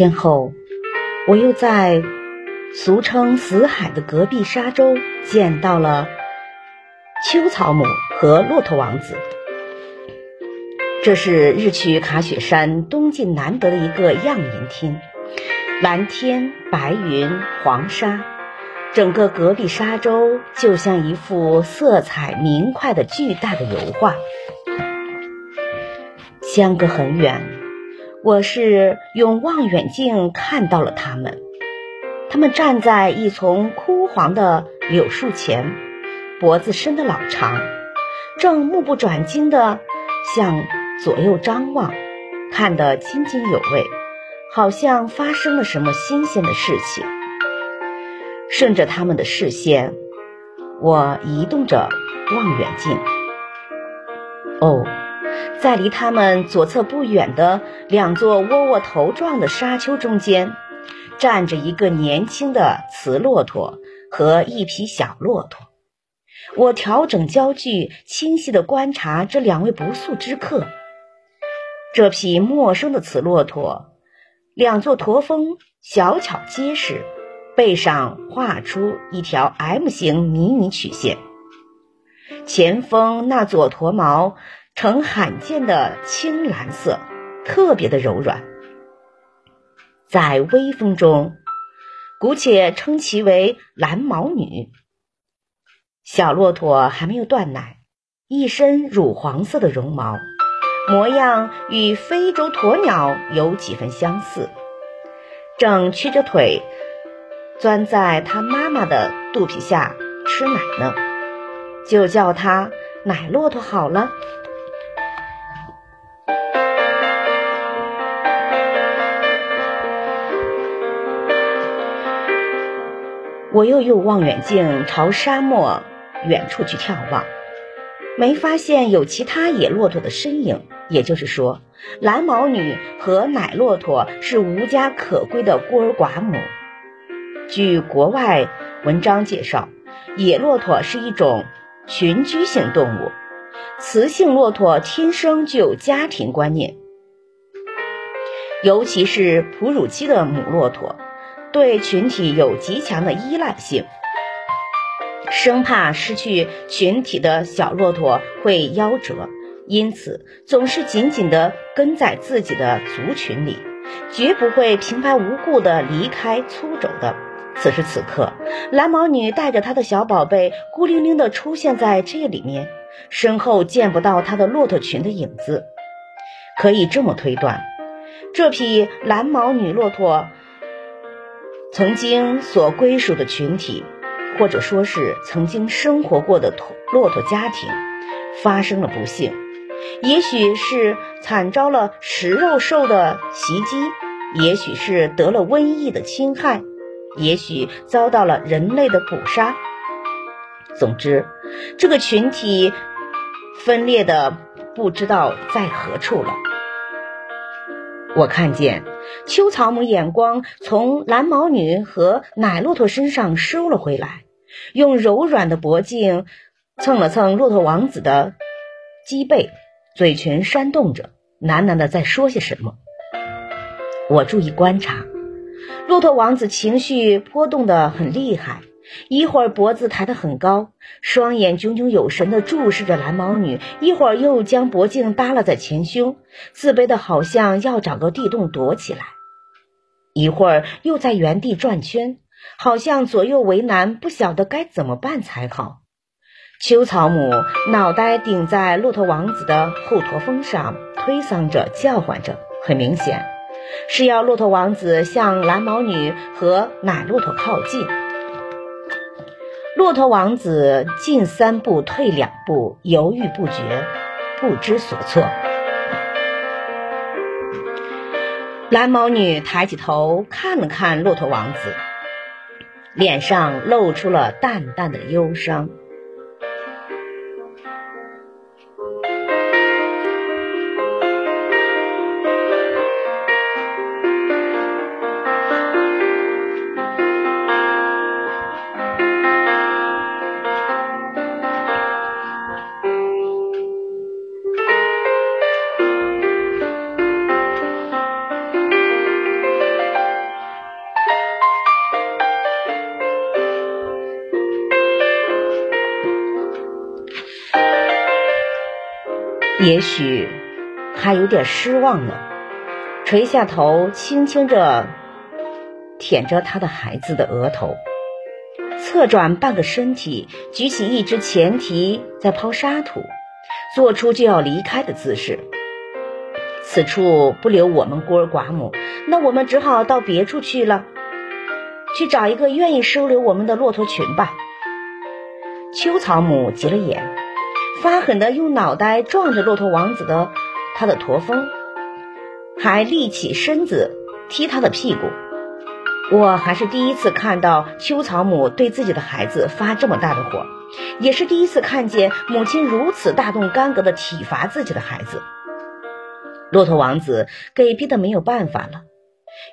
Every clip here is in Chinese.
天后，我又在俗称死海的隔壁沙洲见到了秋草母和骆驼王子。这是日去卡雪山东进难得的一个样颜天，蓝天白云黄沙，整个隔壁沙洲就像一幅色彩明快的巨大的油画，相隔很远。我是用望远镜看到了他们，他们站在一丛枯黄的柳树前，脖子伸得老长，正目不转睛地向左右张望，看得津津有味，好像发生了什么新鲜的事情。顺着他们的视线，我移动着望远镜。哦。在离他们左侧不远的两座窝窝头状的沙丘中间，站着一个年轻的雌骆驼和一匹小骆驼。我调整焦距，清晰地观察这两位不速之客。这匹陌生的雌骆驼，两座驼峰小巧结实，背上画出一条 M 型迷你曲线。前峰那左驼毛。呈罕见的青蓝色，特别的柔软，在微风中，姑且称其为蓝毛女。小骆驼还没有断奶，一身乳黄色的绒毛，模样与非洲鸵鸟有几分相似，正屈着腿钻在它妈妈的肚皮下吃奶呢，就叫它奶骆驼好了。我又用望远镜朝沙漠远处去眺望，没发现有其他野骆驼的身影。也就是说，蓝毛女和奶骆驼是无家可归的孤儿寡母。据国外文章介绍，野骆驼是一种群居性动物，雌性骆驼天生就有家庭观念，尤其是哺乳期的母骆驼。对群体有极强的依赖性，生怕失去群体的小骆驼会夭折，因此总是紧紧地跟在自己的族群里，绝不会平白无故地离开粗肘的。此时此刻，蓝毛女带着她的小宝贝孤零零地出现在这里面，身后见不到她的骆驼群的影子。可以这么推断，这匹蓝毛女骆驼。曾经所归属的群体，或者说是曾经生活过的骆驼家庭，发生了不幸，也许是惨遭了食肉兽的袭击，也许是得了瘟疫的侵害，也许遭到了人类的捕杀。总之，这个群体分裂的不知道在何处了。我看见秋草母眼光从蓝毛女和奶骆驼身上收了回来，用柔软的脖颈蹭了蹭骆驼王子的脊背，嘴唇扇动着，喃喃的在说些什么。我注意观察，骆驼王子情绪波动的很厉害。一会儿脖子抬得很高，双眼炯炯有神地注视着蓝毛女；一会儿又将脖颈耷拉在前胸，自卑的好像要找个地洞躲起来；一会儿又在原地转圈，好像左右为难，不晓得该怎么办才好。秋草母脑袋顶在骆驼王子的后驼峰上，推搡着，叫唤着，很明显是要骆驼王子向蓝毛女和奶骆驼靠近。骆驼王子进三步退两步，犹豫不决，不知所措。蓝毛女抬起头看了看骆驼王子，脸上露出了淡淡的忧伤。也许还有点失望呢，垂下头，轻轻着舔着他的孩子的额头，侧转半个身体，举起一只前蹄在抛沙土，做出就要离开的姿势。此处不留我们孤儿寡母，那我们只好到别处去了，去找一个愿意收留我们的骆驼群吧。秋草母急了眼。发狠的用脑袋撞着骆驼王子的他的驼峰，还立起身子踢他的屁股。我还是第一次看到秋草母对自己的孩子发这么大的火，也是第一次看见母亲如此大动干戈的体罚自己的孩子。骆驼王子给逼的没有办法了，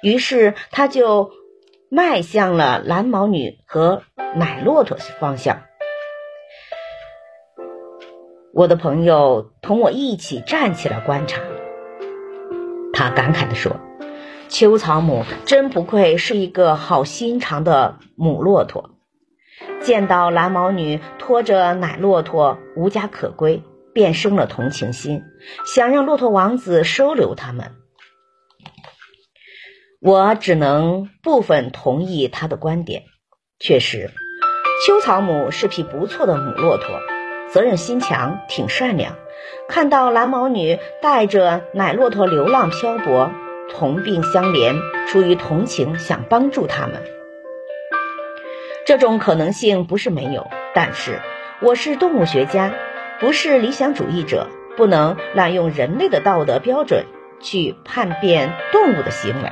于是他就迈向了蓝毛女和奶骆驼方向。我的朋友同我一起站起来观察，他感慨地说：“秋草母真不愧是一个好心肠的母骆驼，见到蓝毛女拖着奶骆驼无家可归，便生了同情心，想让骆驼王子收留他们。我只能部分同意他的观点。确实，秋草母是匹不错的母骆驼。”责任心强，挺善良。看到蓝毛女带着奶骆驼流浪漂泊，同病相怜，出于同情想帮助他们。这种可能性不是没有，但是我是动物学家，不是理想主义者，不能滥用人类的道德标准去判别动物的行为。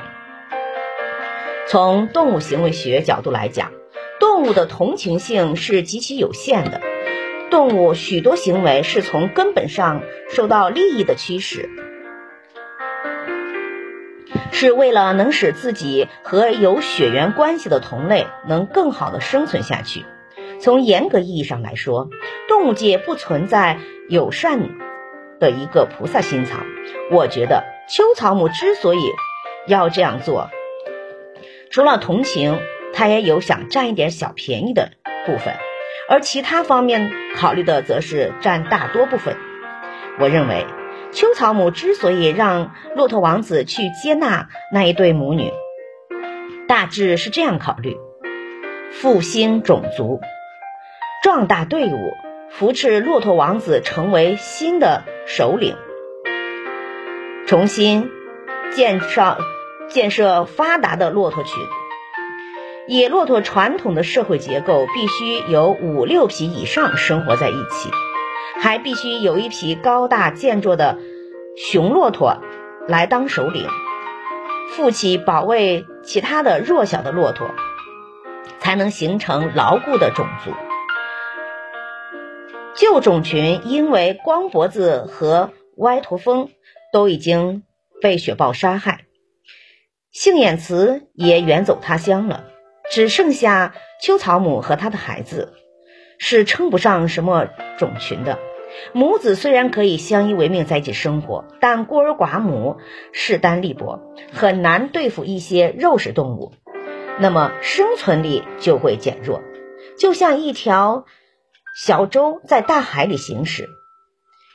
从动物行为学角度来讲，动物的同情性是极其有限的。动物许多行为是从根本上受到利益的驱使，是为了能使自己和有血缘关系的同类能更好的生存下去。从严格意义上来说，动物界不存在友善的一个菩萨心肠。我觉得秋草母之所以要这样做，除了同情，他也有想占一点小便宜的部分。而其他方面考虑的则是占大多部分。我认为，秋草母之所以让骆驼王子去接纳那一对母女，大致是这样考虑：复兴种族，壮大队伍，扶持骆驼王子成为新的首领，重新建设建设发达的骆驼群。野骆驼传统的社会结构必须有五六匹以上生活在一起，还必须有一匹高大健壮的雄骆驼来当首领，负起保卫其他的弱小的骆驼，才能形成牢固的种族。旧种群因为光脖子和歪驼峰都已经被雪豹杀害。杏眼慈也远走他乡了，只剩下秋草母和他的孩子，是称不上什么种群的。母子虽然可以相依为命在一起生活，但孤儿寡母势单力薄，很难对付一些肉食动物，那么生存力就会减弱，就像一条小舟在大海里行驶，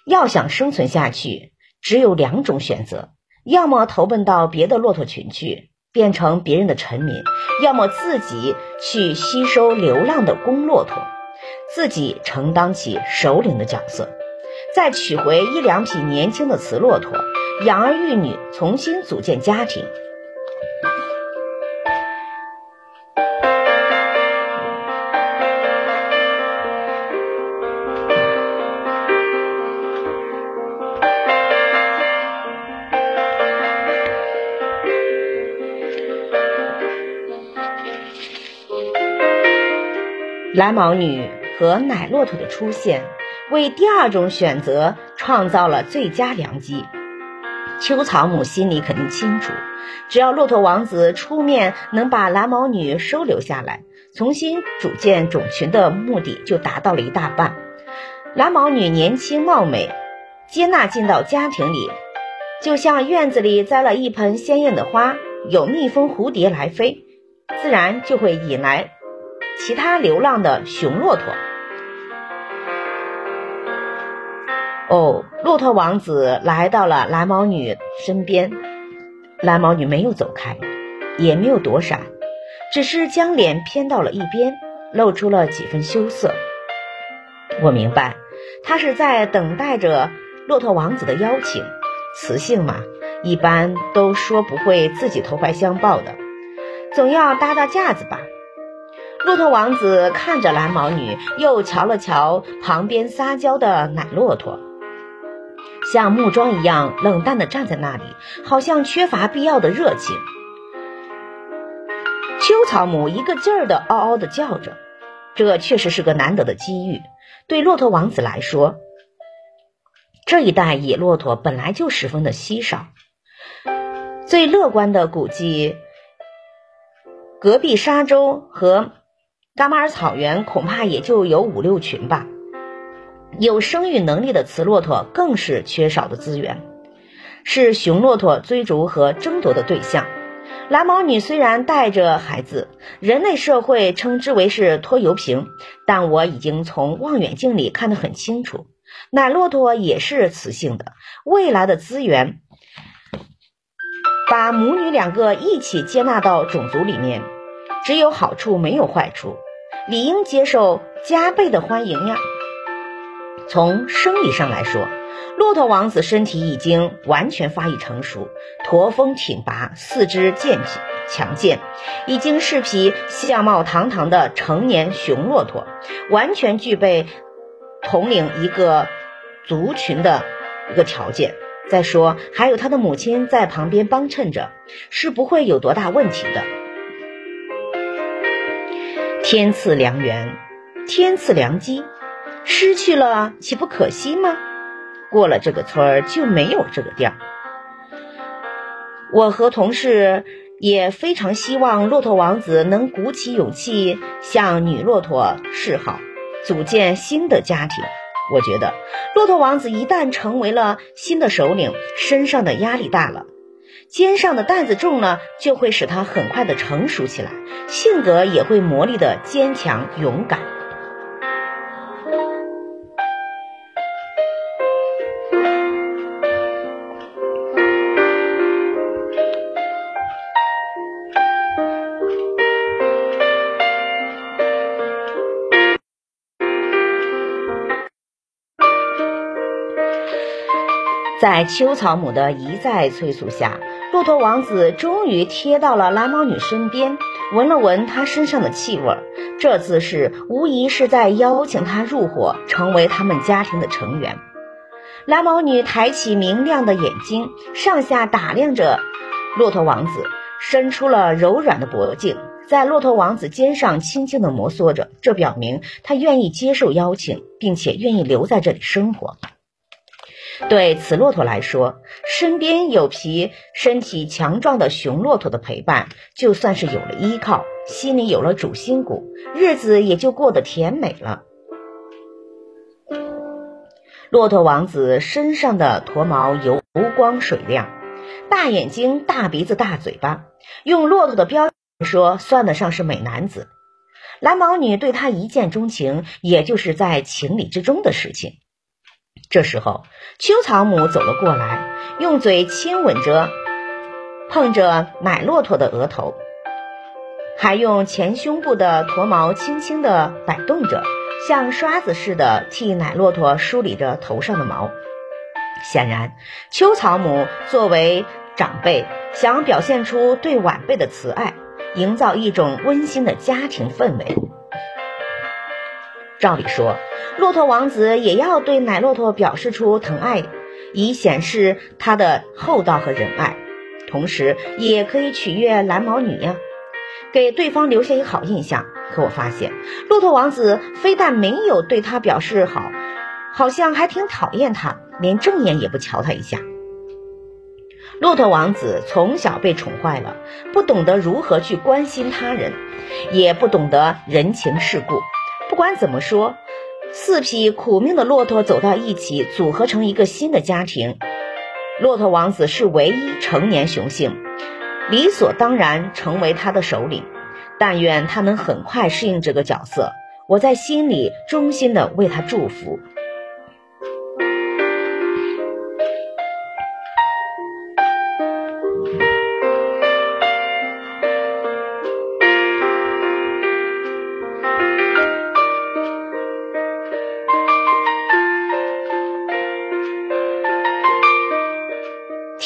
要想生存下去，只有两种选择。要么投奔到别的骆驼群去，变成别人的臣民；要么自己去吸收流浪的公骆驼，自己承担起首领的角色，再娶回一两匹年轻的雌骆驼，养儿育女，重新组建家庭。蓝毛女和奶骆驼的出现，为第二种选择创造了最佳良机。秋草母心里肯定清楚，只要骆驼王子出面能把蓝毛女收留下来，重新组建种群的目的就达到了一大半。蓝毛女年轻貌美，接纳进到家庭里，就像院子里栽了一盆鲜艳的花，有蜜蜂、蝴蝶来飞，自然就会引来。其他流浪的雄骆驼。哦，骆驼王子来到了蓝毛女身边，蓝毛女没有走开，也没有躲闪，只是将脸偏到了一边，露出了几分羞涩。我明白，他是在等待着骆驼王子的邀请。雌性嘛，一般都说不会自己投怀相抱的，总要搭搭架子吧。骆驼王子看着蓝毛女，又瞧了瞧旁边撒娇的奶骆驼，像木桩一样冷淡的站在那里，好像缺乏必要的热情。秋草母一个劲儿的嗷嗷的叫着，这确实是个难得的机遇。对骆驼王子来说，这一代野骆驼本来就十分的稀少。最乐观的估计，隔壁沙洲和。噶玛尔草原恐怕也就有五六群吧，有生育能力的雌骆驼更是缺少的资源，是雄骆驼追逐和争夺的对象。蓝毛女虽然带着孩子，人类社会称之为是拖油瓶，但我已经从望远镜里看得很清楚，奶骆驼也是雌性的，未来的资源，把母女两个一起接纳到种族里面。只有好处没有坏处，理应接受加倍的欢迎呀。从生理上来说，骆驼王子身体已经完全发育成熟，驼峰挺拔，四肢健强健，已经是匹相貌堂堂的成年雄骆驼，完全具备统领一个族群的一个条件。再说，还有他的母亲在旁边帮衬着，是不会有多大问题的。天赐良缘，天赐良机，失去了岂不可惜吗？过了这个村儿就没有这个店儿。我和同事也非常希望骆驼王子能鼓起勇气向女骆驼示好，组建新的家庭。我觉得，骆驼王子一旦成为了新的首领，身上的压力大了。肩上的担子重呢，就会使他很快的成熟起来，性格也会磨砺的坚强勇敢。在秋草母的一再催促下，骆驼王子终于贴到了蓝毛女身边，闻了闻她身上的气味。这次是无疑是在邀请她入伙，成为他们家庭的成员。蓝毛女抬起明亮的眼睛，上下打量着骆驼王子，伸出了柔软的脖颈，在骆驼王子肩上轻轻地摩挲着。这表明她愿意接受邀请，并且愿意留在这里生活。对此骆驼来说，身边有匹身体强壮的雄骆驼的陪伴，就算是有了依靠，心里有了主心骨，日子也就过得甜美了。骆驼王子身上的驼毛油光水亮，大眼睛、大鼻子、大嘴巴，用骆驼的标说，算得上是美男子。蓝毛女对他一见钟情，也就是在情理之中的事情。这时候，秋草母走了过来，用嘴亲吻着碰着奶骆驼的额头，还用前胸部的驼毛轻轻地摆动着，像刷子似的替奶骆驼梳理着头上的毛。显然，秋草母作为长辈，想表现出对晚辈的慈爱，营造一种温馨的家庭氛围。照理说，骆驼王子也要对奶骆驼表示出疼爱，以显示他的厚道和仁爱，同时也可以取悦蓝毛女呀，给对方留下一个好印象。可我发现，骆驼王子非但没有对他表示好，好像还挺讨厌他，连正眼也不瞧他一下。骆驼王子从小被宠坏了，不懂得如何去关心他人，也不懂得人情世故。不管怎么说，四匹苦命的骆驼走到一起，组合成一个新的家庭。骆驼王子是唯一成年雄性，理所当然成为他的首领。但愿他能很快适应这个角色，我在心里衷心的为他祝福。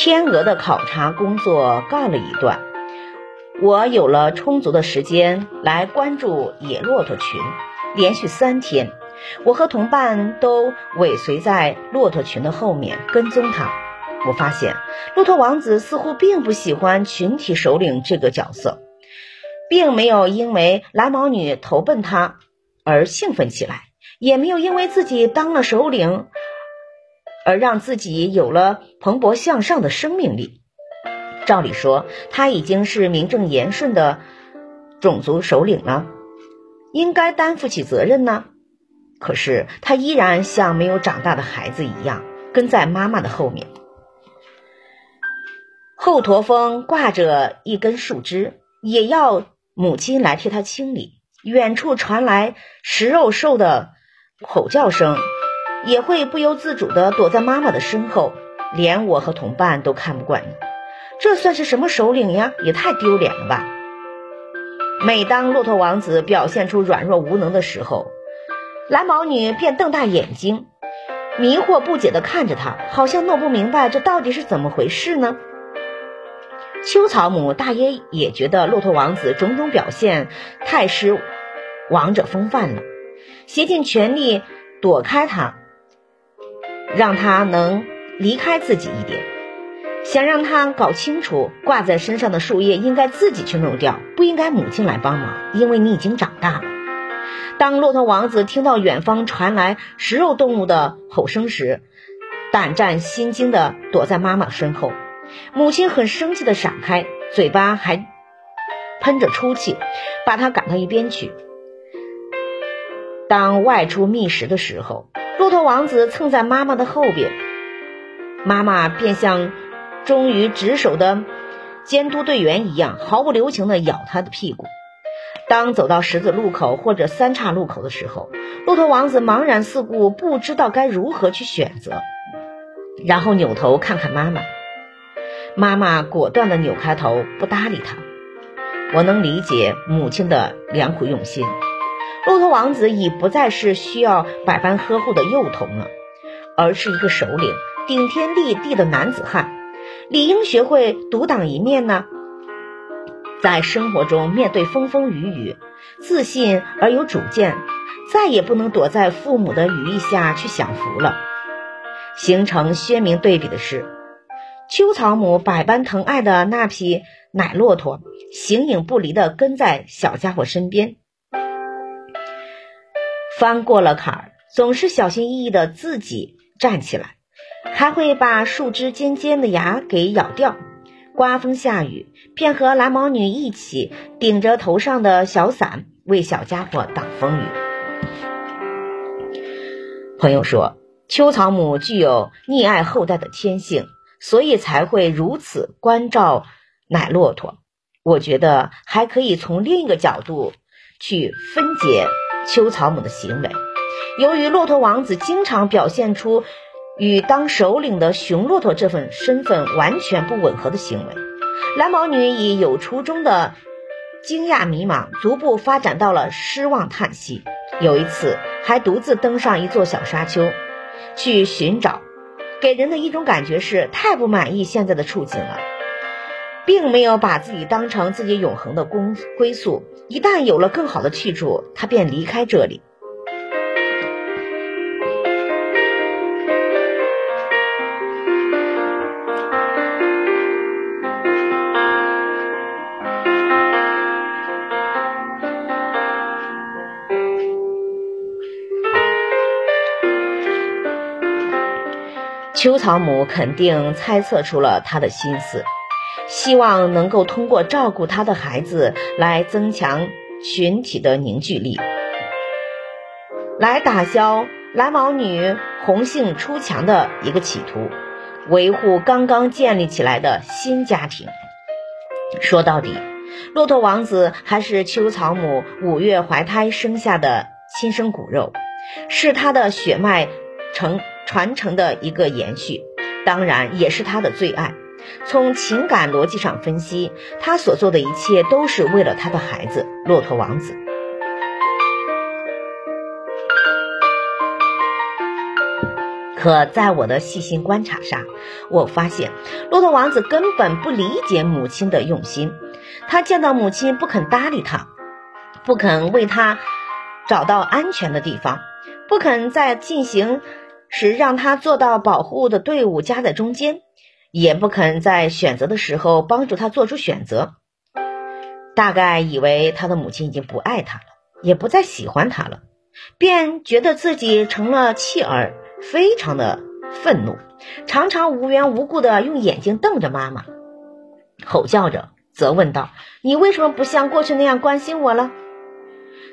天鹅的考察工作告了一段，我有了充足的时间来关注野骆驼群。连续三天，我和同伴都尾随在骆驼群的后面跟踪它。我发现，骆驼王子似乎并不喜欢群体首领这个角色，并没有因为蓝毛女投奔他而兴奋起来，也没有因为自己当了首领。而让自己有了蓬勃向上的生命力。照理说，他已经是名正言顺的种族首领了，应该担负起责任呢。可是他依然像没有长大的孩子一样，跟在妈妈的后面。后驼峰挂着一根树枝，也要母亲来替他清理。远处传来食肉兽的吼叫声。也会不由自主地躲在妈妈的身后，连我和同伴都看不惯。这算是什么首领呀？也太丢脸了吧！每当骆驼王子表现出软弱无能的时候，蓝毛女便瞪大眼睛，迷惑不解地看着他，好像弄不明白这到底是怎么回事呢。秋草母大约也觉得骆驼王子种种表现太失王者风范了，竭尽全力躲开他。让他能离开自己一点，想让他搞清楚挂在身上的树叶应该自己去弄掉，不应该母亲来帮忙，因为你已经长大了。当骆驼王子听到远方传来食肉动物的吼声时，胆战心惊地躲在妈妈身后。母亲很生气地闪开，嘴巴还喷着粗气，把他赶到一边去。当外出觅食的时候。骆驼王子蹭在妈妈的后边，妈妈便像忠于职守的监督队员一样，毫不留情地咬他的屁股。当走到十字路口或者三岔路口的时候，骆驼王子茫然四顾，不知道该如何去选择，然后扭头看看妈妈。妈妈果断地扭开头，不搭理他。我能理解母亲的良苦用心。骆驼王子已不再是需要百般呵护的幼童了，而是一个首领，顶天立地的男子汉，理应学会独当一面呢。在生活中面对风风雨雨，自信而有主见，再也不能躲在父母的羽翼下去享福了。形成鲜明对比的是，秋草母百般疼爱的那匹奶骆驼，形影不离地跟在小家伙身边。翻过了坎儿，总是小心翼翼的自己站起来，还会把树枝尖尖的牙给咬掉。刮风下雨，便和蓝毛女一起顶着头上的小伞，为小家伙挡风雨。朋友说，秋草母具有溺爱后代的天性，所以才会如此关照奶骆驼。我觉得还可以从另一个角度去分解秋草母的行为。由于骆驼王子经常表现出。与当首领的雄骆驼这份身份完全不吻合的行为，蓝毛女以有初衷的惊讶迷茫，逐步发展到了失望叹息。有一次，还独自登上一座小沙丘，去寻找，给人的一种感觉是太不满意现在的处境了，并没有把自己当成自己永恒的归归宿。一旦有了更好的去处，他便离开这里。秋草母肯定猜测出了他的心思，希望能够通过照顾他的孩子来增强群体的凝聚力，来打消蓝毛女红杏出墙的一个企图，维护刚刚建立起来的新家庭。说到底，骆驼王子还是秋草母五月怀胎生下的亲生骨肉，是他的血脉承。传承的一个延续，当然也是他的最爱。从情感逻辑上分析，他所做的一切都是为了他的孩子——骆驼王子。可在我的细心观察上，我发现骆驼王子根本不理解母亲的用心。他见到母亲不肯搭理他，不肯为他找到安全的地方，不肯在进行。时让他坐到保护的队伍夹在中间，也不肯在选择的时候帮助他做出选择。大概以为他的母亲已经不爱他了，也不再喜欢他了，便觉得自己成了弃儿，非常的愤怒，常常无缘无故的用眼睛瞪着妈妈，吼叫着责问道：“你为什么不像过去那样关心我了？”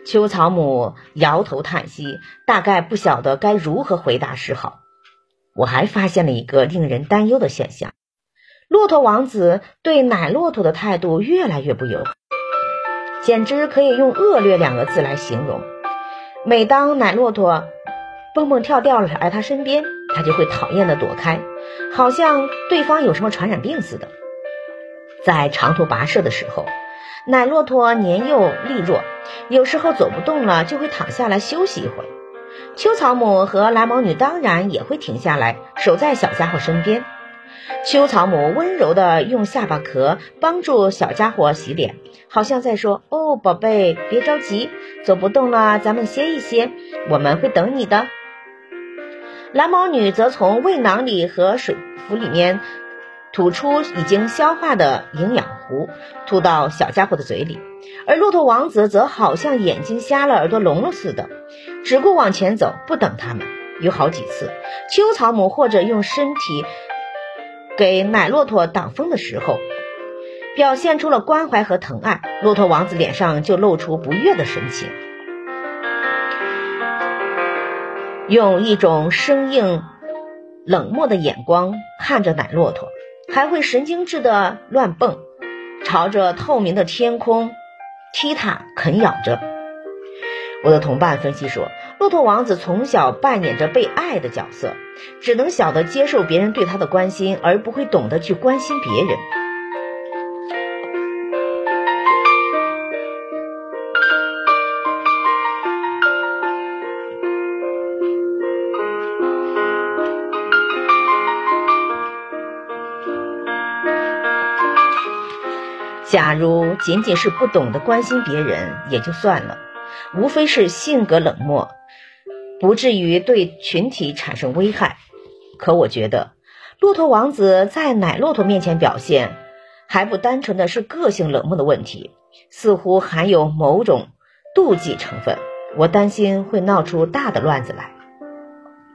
秋草母摇头叹息，大概不晓得该如何回答是好。我还发现了一个令人担忧的现象：骆驼王子对奶骆驼的态度越来越不友好，简直可以用恶劣两个字来形容。每当奶骆驼蹦蹦跳跳来他身边，他就会讨厌的躲开，好像对方有什么传染病似的。在长途跋涉的时候。奶骆驼年幼力弱，有时候走不动了，就会躺下来休息一会儿。秋草母和蓝毛女当然也会停下来，守在小家伙身边。秋草母温柔地用下巴壳帮助小家伙洗脸，好像在说：“哦，宝贝，别着急，走不动了，咱们歇一歇，我们会等你的。”蓝毛女则从胃囊里和水壶里面。吐出已经消化的营养糊，吐到小家伙的嘴里，而骆驼王子则好像眼睛瞎了、耳朵聋了似的，只顾往前走，不等他们。有好几次，秋草母或者用身体给奶骆驼挡风的时候，表现出了关怀和疼爱，骆驼王子脸上就露出不悦的神情，用一种生硬、冷漠的眼光看着奶骆驼。还会神经质的乱蹦，朝着透明的天空踢踏啃咬着。我的同伴分析说，骆驼王子从小扮演着被爱的角色，只能晓得接受别人对他的关心，而不会懂得去关心别人。假如仅仅是不懂得关心别人也就算了，无非是性格冷漠，不至于对群体产生危害。可我觉得，骆驼王子在奶骆驼面前表现，还不单纯的是个性冷漠的问题，似乎含有某种妒忌成分。我担心会闹出大的乱子来。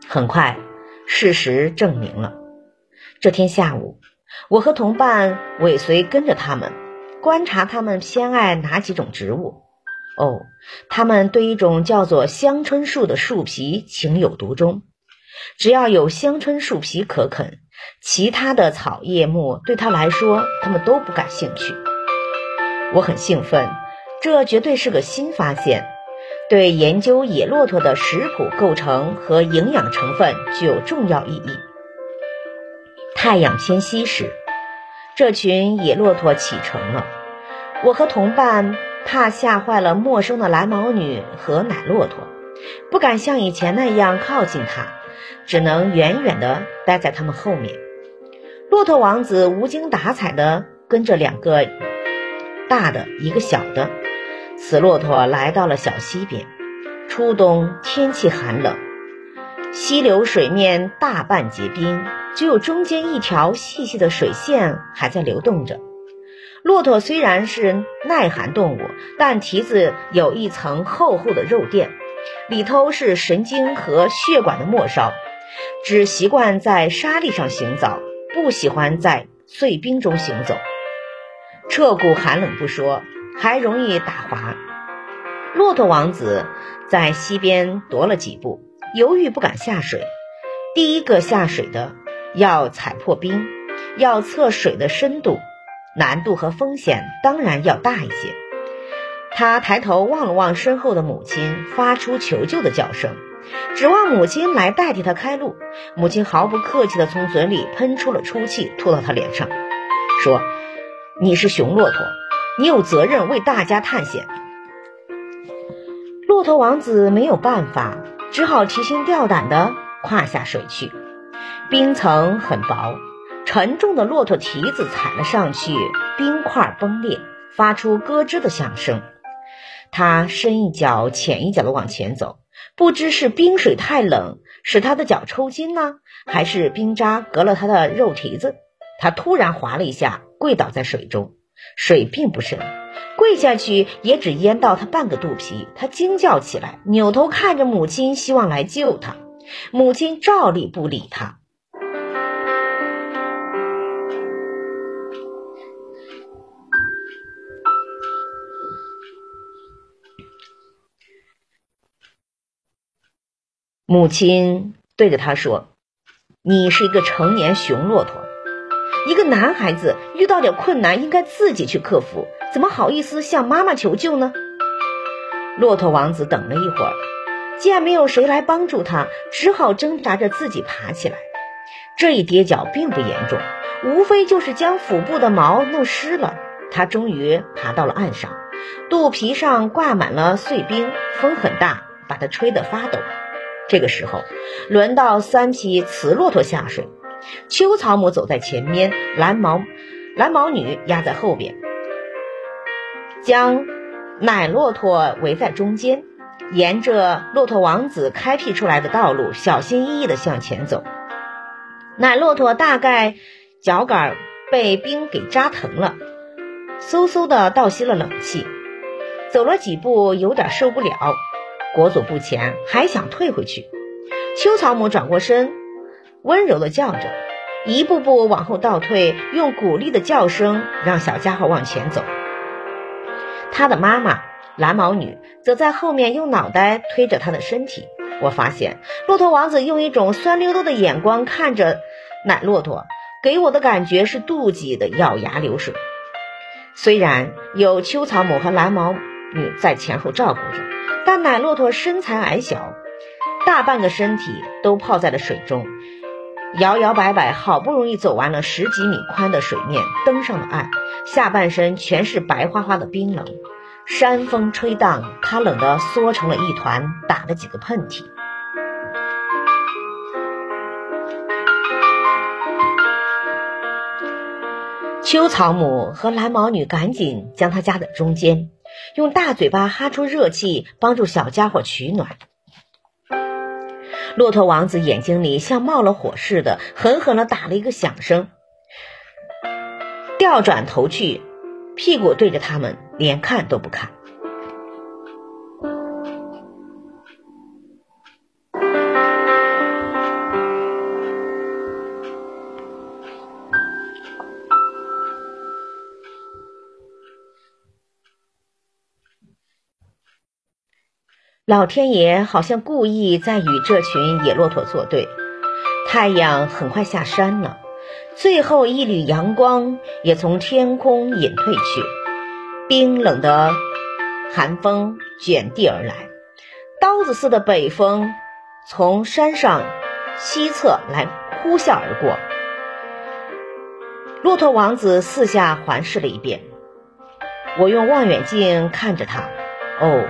很快，事实证明了，这天下午，我和同伴尾随跟着他们，观察他们偏爱哪几种植物。哦，他们对一种叫做香椿树的树皮情有独钟，只要有香椿树皮可啃，其他的草叶木对他来说，他们都不感兴趣。我很兴奋，这绝对是个新发现。对研究野骆驼的食谱构成和营养成分具有重要意义。太阳偏西时，这群野骆驼启程了。我和同伴怕吓坏了陌生的蓝毛女和奶骆驼，不敢像以前那样靠近它，只能远远地待在它们后面。骆驼王子无精打采地跟着两个大的，一个小的。此骆驼来到了小溪边。初冬天气寒冷，溪流水面大半结冰，只有中间一条细细的水线还在流动着。骆驼虽然是耐寒动物，但蹄子有一层厚厚的肉垫，里头是神经和血管的末梢，只习惯在沙砾上行走，不喜欢在碎冰中行走。彻骨寒冷不说。还容易打滑。骆驼王子在溪边踱了几步，犹豫不敢下水。第一个下水的要踩破冰，要测水的深度，难度和风险当然要大一些。他抬头望了望身后的母亲，发出求救的叫声，指望母亲来代替他开路。母亲毫不客气地从嘴里喷出了出气，吐到他脸上，说：“你是雄骆驼。”你有责任为大家探险。骆驼王子没有办法，只好提心吊胆地跨下水去。冰层很薄，沉重的骆驼蹄子踩了上去，冰块崩裂，发出咯吱的响声。他深一脚浅一脚地往前走，不知是冰水太冷使他的脚抽筋呢，还是冰渣隔了他的肉蹄子。他突然滑了一下，跪倒在水中。水并不深，跪下去也只淹到他半个肚皮。他惊叫起来，扭头看着母亲，希望来救他。母亲照例不理他。母亲对着他说：“你是一个成年雄骆驼。”一个男孩子遇到点困难，应该自己去克服，怎么好意思向妈妈求救呢？骆驼王子等了一会儿，见没有谁来帮助他，只好挣扎着自己爬起来。这一跌脚并不严重，无非就是将腹部的毛弄湿了。他终于爬到了岸上，肚皮上挂满了碎冰，风很大，把他吹得发抖。这个时候，轮到三匹雌骆驼下水。秋草母走在前面，蓝毛蓝毛女压在后边，将奶骆驼围在中间，沿着骆驼王子开辟出来的道路，小心翼翼地向前走。奶骆驼大概脚杆被冰给扎疼了，嗖嗖地倒吸了冷气，走了几步有点受不了，裹足不前，还想退回去。秋草母转过身。温柔的叫着，一步步往后倒退，用鼓励的叫声让小家伙往前走。他的妈妈蓝毛女则在后面用脑袋推着他的身体。我发现骆驼王子用一种酸溜溜的眼光看着奶骆驼，给我的感觉是妒忌的，咬牙流水。虽然有秋草母和蓝毛女在前后照顾着，但奶骆驼身材矮小，大半个身体都泡在了水中。摇摇摆摆，好不容易走完了十几米宽的水面，登上了岸，下半身全是白花花的冰冷。山风吹荡，他冷得缩成了一团，打了几个喷嚏。秋草母和蓝毛女赶紧将他夹在中间，用大嘴巴哈出热气，帮助小家伙取暖。骆驼王子眼睛里像冒了火似的，狠狠地打了一个响声，调转头去，屁股对着他们，连看都不看。老天爷好像故意在与这群野骆驼作对。太阳很快下山了，最后一缕阳光也从天空隐退去，冰冷的寒风卷地而来，刀子似的北风从山上西侧来呼啸而过。骆驼王子四下环视了一遍，我用望远镜看着他，哦，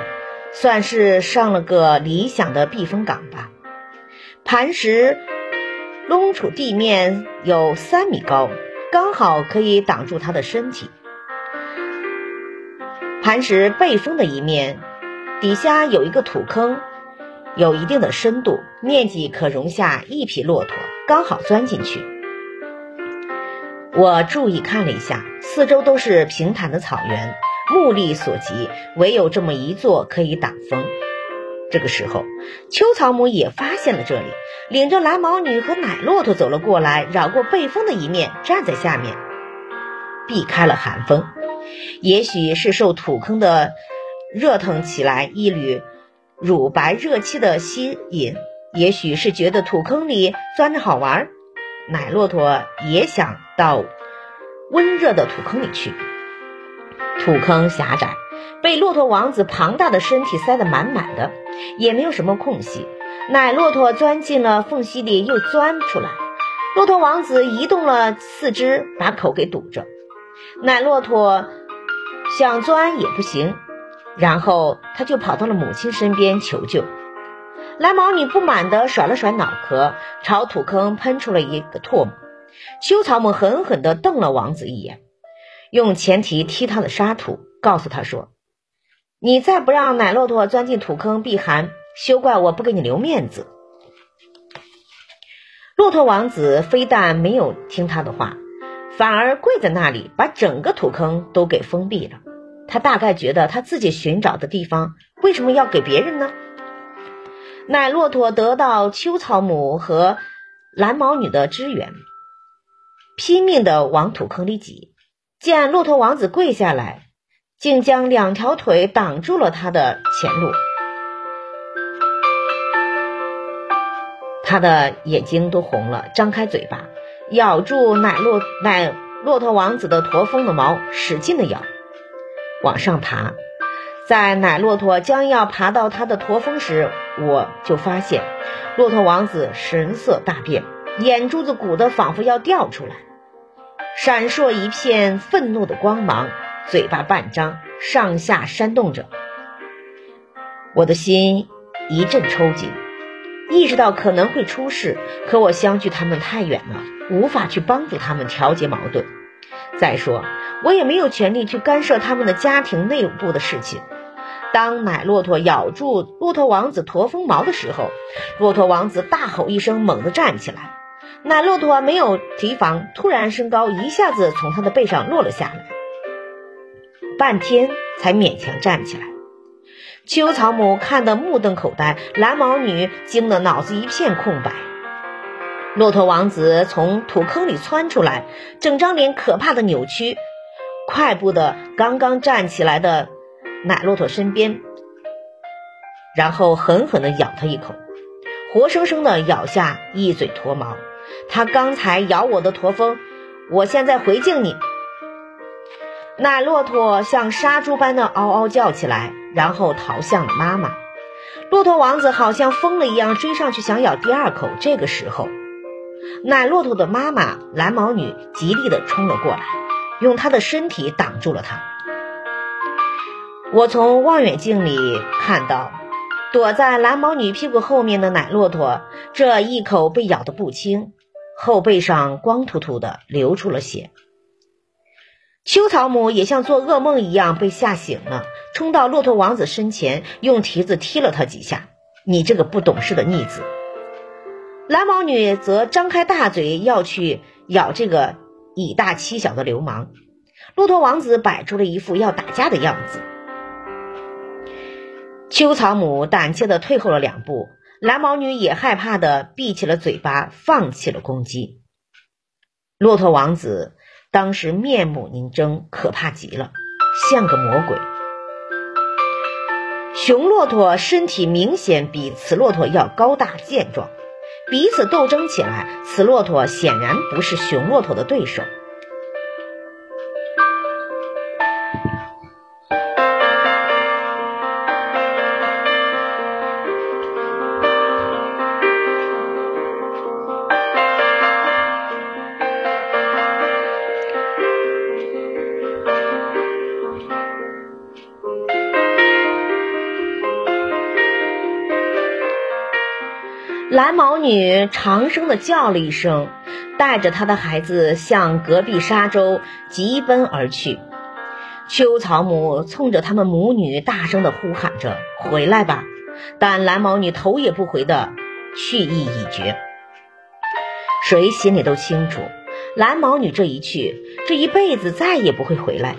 算是上了个理想的避风港吧。磐石隆处地面有三米高，刚好可以挡住他的身体。磐石背风的一面，底下有一个土坑，有一定的深度，面积可容下一匹骆驼，刚好钻进去。我注意看了一下，四周都是平坦的草原，目力所及，唯有这么一座可以挡风。这个时候，秋草母也发现了这里，领着蓝毛女和奶骆驼走了过来，绕过背风的一面，站在下面，避开了寒风。也许是受土坑的热腾起来一缕乳白热气的吸引，也许是觉得土坑里钻着好玩。奶骆驼也想到温热的土坑里去，土坑狭窄，被骆驼王子庞大的身体塞得满满的，也没有什么空隙。奶骆驼钻进了缝隙里，又钻出来。骆驼王子移动了四肢，把口给堵着。奶骆驼想钻也不行，然后他就跑到了母亲身边求救。蓝毛女不满地甩了甩脑壳，朝土坑喷出了一个唾沫。秋草们狠狠地瞪了王子一眼，用前蹄踢他的沙土，告诉他说：“你再不让奶骆驼钻进土坑避寒，休怪我不给你留面子。”骆驼王子非但没有听他的话，反而跪在那里，把整个土坑都给封闭了。他大概觉得他自己寻找的地方为什么要给别人呢？奶骆驼得到秋草母和蓝毛女的支援，拼命地往土坑里挤。见骆驼王子跪下来，竟将两条腿挡住了他的前路。他的眼睛都红了，张开嘴巴，咬住奶骆奶骆驼王子的驼峰的毛，使劲的咬，往上爬。在奶骆驼将要爬到他的驼峰时，我就发现，骆驼王子神色大变，眼珠子鼓得仿佛要掉出来，闪烁一片愤怒的光芒，嘴巴半张，上下扇动着。我的心一阵抽筋，意识到可能会出事，可我相距他们太远了，无法去帮助他们调节矛盾。再说，我也没有权利去干涉他们的家庭内部的事情。当奶骆驼咬住骆驼王子驼峰毛的时候，骆驼王子大吼一声，猛地站起来。奶骆驼没有提防，突然升高，一下子从他的背上落了下来，半天才勉强站起来。秋草母看得目瞪口呆，蓝毛女惊得脑子一片空白。骆驼王子从土坑里窜出来，整张脸可怕的扭曲，快步的刚刚站起来的。奶骆驼身边，然后狠狠地咬他一口，活生生地咬下一嘴驼毛。他刚才咬我的驼峰，我现在回敬你。奶骆驼像杀猪般的嗷嗷叫起来，然后逃向了妈妈。骆驼王子好像疯了一样追上去想咬第二口。这个时候，奶骆驼的妈妈蓝毛女极力地冲了过来，用她的身体挡住了它。我从望远镜里看到，躲在蓝毛女屁股后面的奶骆驼，这一口被咬得不轻，后背上光秃秃的，流出了血。秋草母也像做噩梦一样被吓醒了，冲到骆驼王子身前，用蹄子踢了他几下：“你这个不懂事的逆子！”蓝毛女则张开大嘴要去咬这个以大欺小的流氓。骆驼王子摆出了一副要打架的样子。秋草母胆怯的退后了两步，蓝毛女也害怕的闭起了嘴巴，放弃了攻击。骆驼王子当时面目凝狰，可怕极了，像个魔鬼。雄骆驼身体明显比雌骆驼要高大健壮，彼此斗争起来，雌骆驼显然不是雄骆驼的对手。蓝毛女长声的叫了一声，带着她的孩子向隔壁沙洲疾奔而去。秋草母冲着他们母女大声的呼喊着：“回来吧！”但蓝毛女头也不回的去意已决。谁心里都清楚，蓝毛女这一去，这一辈子再也不会回来了。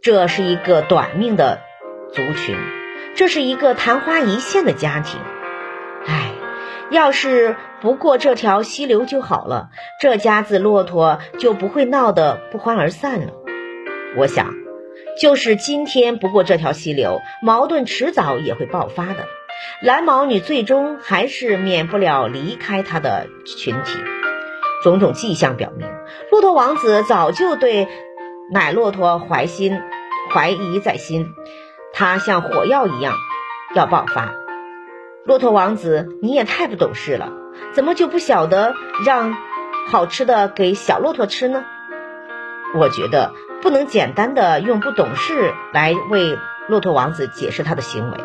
这是一个短命的族群，这是一个昙花一现的家庭。要是不过这条溪流就好了，这家子骆驼就不会闹得不欢而散了。我想，就是今天不过这条溪流，矛盾迟早也会爆发的。蓝毛女最终还是免不了离开她的群体。种种迹象表明，骆驼王子早就对奶骆驼怀心怀疑在心，他像火药一样要爆发。骆驼王子，你也太不懂事了，怎么就不晓得让好吃的给小骆驼吃呢？我觉得不能简单的用不懂事来为骆驼王子解释他的行为。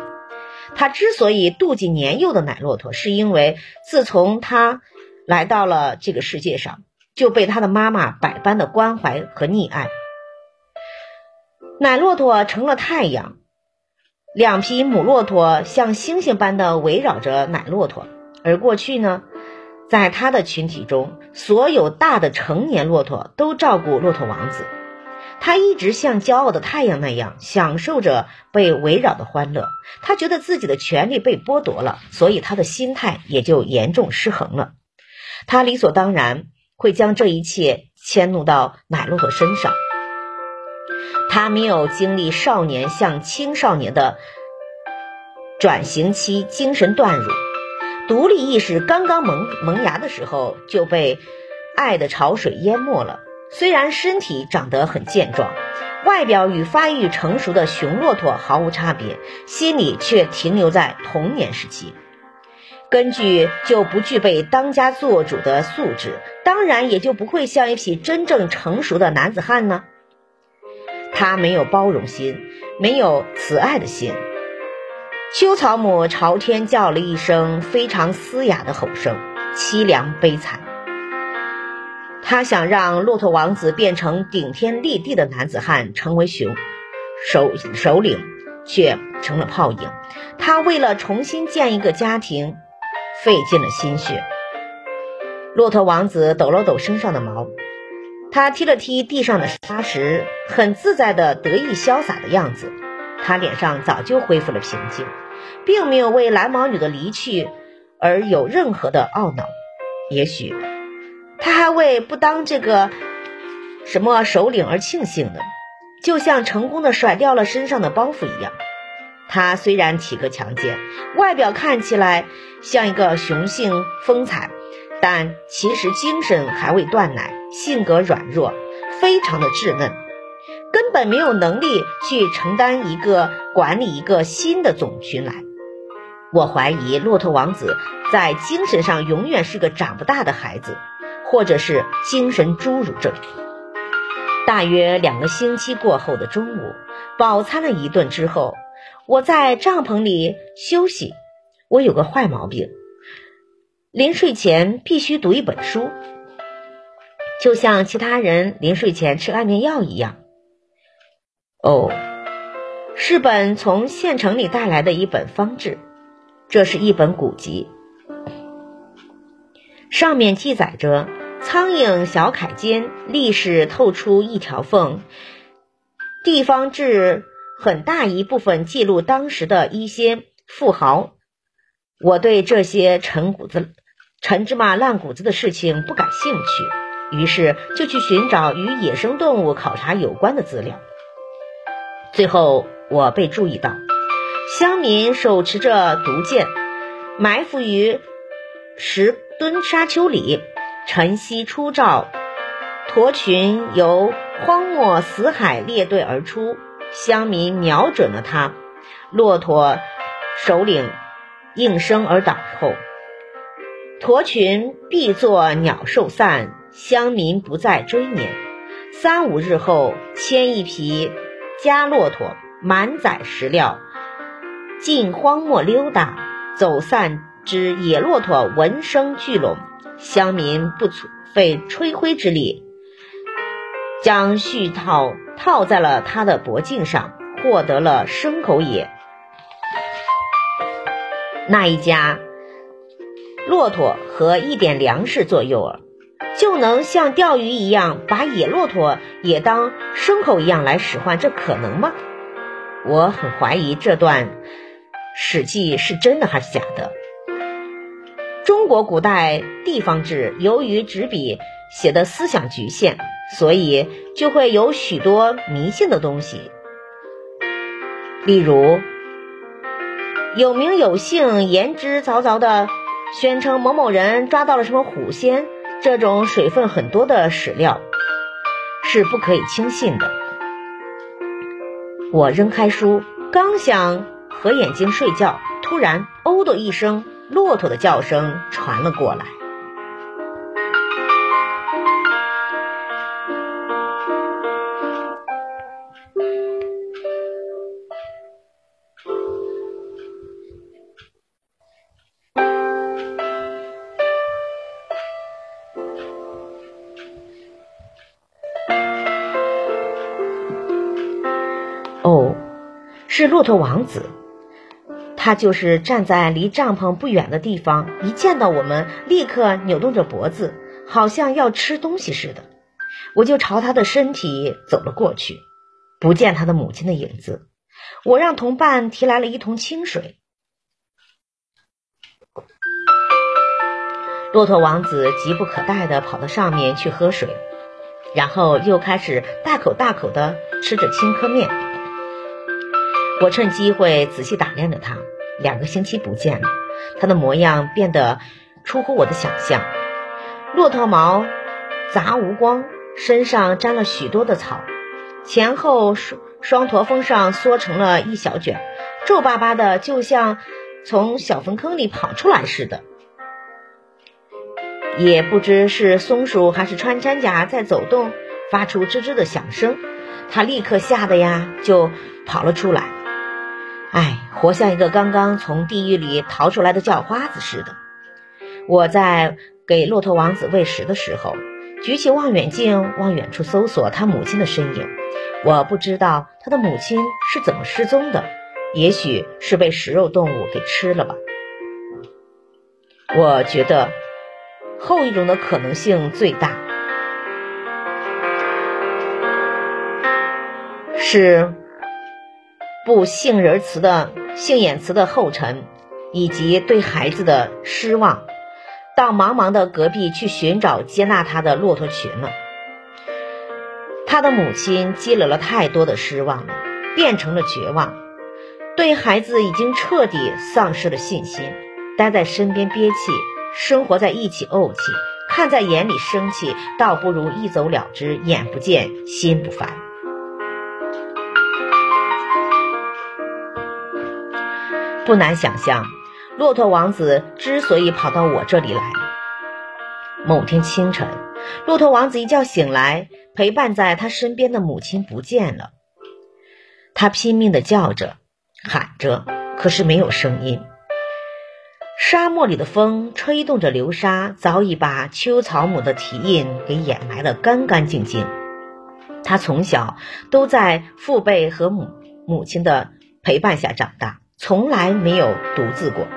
他之所以妒忌年幼的奶骆驼，是因为自从他来到了这个世界上，就被他的妈妈百般的关怀和溺爱。奶骆驼成了太阳。两匹母骆驼像星星般的围绕着奶骆驼，而过去呢，在他的群体中，所有大的成年骆驼都照顾骆驼王子。他一直像骄傲的太阳那样享受着被围绕的欢乐。他觉得自己的权利被剥夺了，所以他的心态也就严重失衡了。他理所当然会将这一切迁怒到奶骆驼身上。他没有经历少年向青少年的转型期，精神断乳，独立意识刚刚萌萌芽的时候就被爱的潮水淹没了。虽然身体长得很健壮，外表与发育成熟的雄骆驼毫无差别，心里却停留在童年时期。根据就不具备当家做主的素质，当然也就不会像一匹真正成熟的男子汉呢。他没有包容心，没有慈爱的心。秋草母朝天叫了一声非常嘶哑的吼声，凄凉悲惨。他想让骆驼王子变成顶天立地的男子汉，成为雄首首领，却成了泡影。他为了重新建一个家庭，费尽了心血。骆驼王子抖了抖身上的毛。他踢了踢地上的沙石，很自在的得意潇洒的样子。他脸上早就恢复了平静，并没有为蓝毛女的离去而有任何的懊恼。也许他还为不当这个什么首领而庆幸呢，就像成功的甩掉了身上的包袱一样。他虽然体格强健，外表看起来像一个雄性风采。但其实精神还未断奶，性格软弱，非常的稚嫩，根本没有能力去承担一个管理一个新的种群来。我怀疑骆驼王子在精神上永远是个长不大的孩子，或者是精神侏儒症。大约两个星期过后的中午，饱餐了一顿之后，我在帐篷里休息。我有个坏毛病。临睡前必须读一本书，就像其他人临睡前吃安眠药一样。哦，是本从县城里带来的一本方志，这是一本古籍，上面记载着苍蝇小楷间历史透出一条缝，地方志很大一部分记录当时的一些富豪。我对这些陈谷子。陈芝麻烂谷子的事情不感兴趣，于是就去寻找与野生动物考察有关的资料。最后，我被注意到，乡民手持着毒箭，埋伏于石墩沙丘里。晨曦初照，驼群由荒漠死海列队而出，乡民瞄准了他，骆驼首领应声而倒后，驼群必作鸟兽散，乡民不再追撵。三五日后，牵一匹家骆驼，满载食料，进荒漠溜达，走散之野骆驼闻声聚拢。乡民不费吹灰之力，将絮套套在了他的脖颈上，获得了牲口也。那一家骆驼和一点粮食做诱饵，就能像钓鱼一样，把野骆驼也当牲口一样来使唤，这可能吗？我很怀疑这段《史记》是真的还是假的。中国古代地方志由于纸笔写的思想局限，所以就会有许多迷信的东西。例如，有名有姓、言之凿凿的宣称某某人抓到了什么虎仙，这种水分很多的史料是不可以轻信的。我扔开书，刚想合眼睛睡觉，突然“哦”的一声。骆驼的叫声传了过来。是骆驼王子。他就是站在离帐篷不远的地方，一见到我们，立刻扭动着脖子，好像要吃东西似的。我就朝他的身体走了过去，不见他的母亲的影子。我让同伴提来了一桶清水。骆驼王子急不可待地跑到上面去喝水，然后又开始大口大口地吃着青稞面。我趁机会仔细打量着他，两个星期不见了，他的模样变得出乎我的想象。骆驼毛杂无光，身上沾了许多的草，前后双双驼峰上缩成了一小卷，皱巴巴的，就像从小粪坑里跑出来似的。也不知是松鼠还是穿山甲在走动，发出吱吱的响声，他立刻吓得呀，就跑了出来。哎，活像一个刚刚从地狱里逃出来的叫花子似的。我在给骆驼王子喂食的时候，举起望远镜往远处搜索他母亲的身影。我不知道他的母亲是怎么失踪的，也许是被食肉动物给吃了吧。我觉得后一种的可能性最大，是。不杏仁词的杏眼词的后尘，以及对孩子的失望，到茫茫的隔壁去寻找接纳他的骆驼群了。他的母亲积累了太多的失望了，变成了绝望，对孩子已经彻底丧失了信心。待在身边憋气，生活在一起怄气，看在眼里生气，倒不如一走了之，眼不见心不烦。不难想象，骆驼王子之所以跑到我这里来。某天清晨，骆驼王子一觉醒来，陪伴在他身边的母亲不见了。他拼命地叫着、喊着，可是没有声音。沙漠里的风吹动着流沙，早已把秋草母的蹄印给掩埋得干干净净。他从小都在父辈和母母亲的陪伴下长大。从来没有独自过，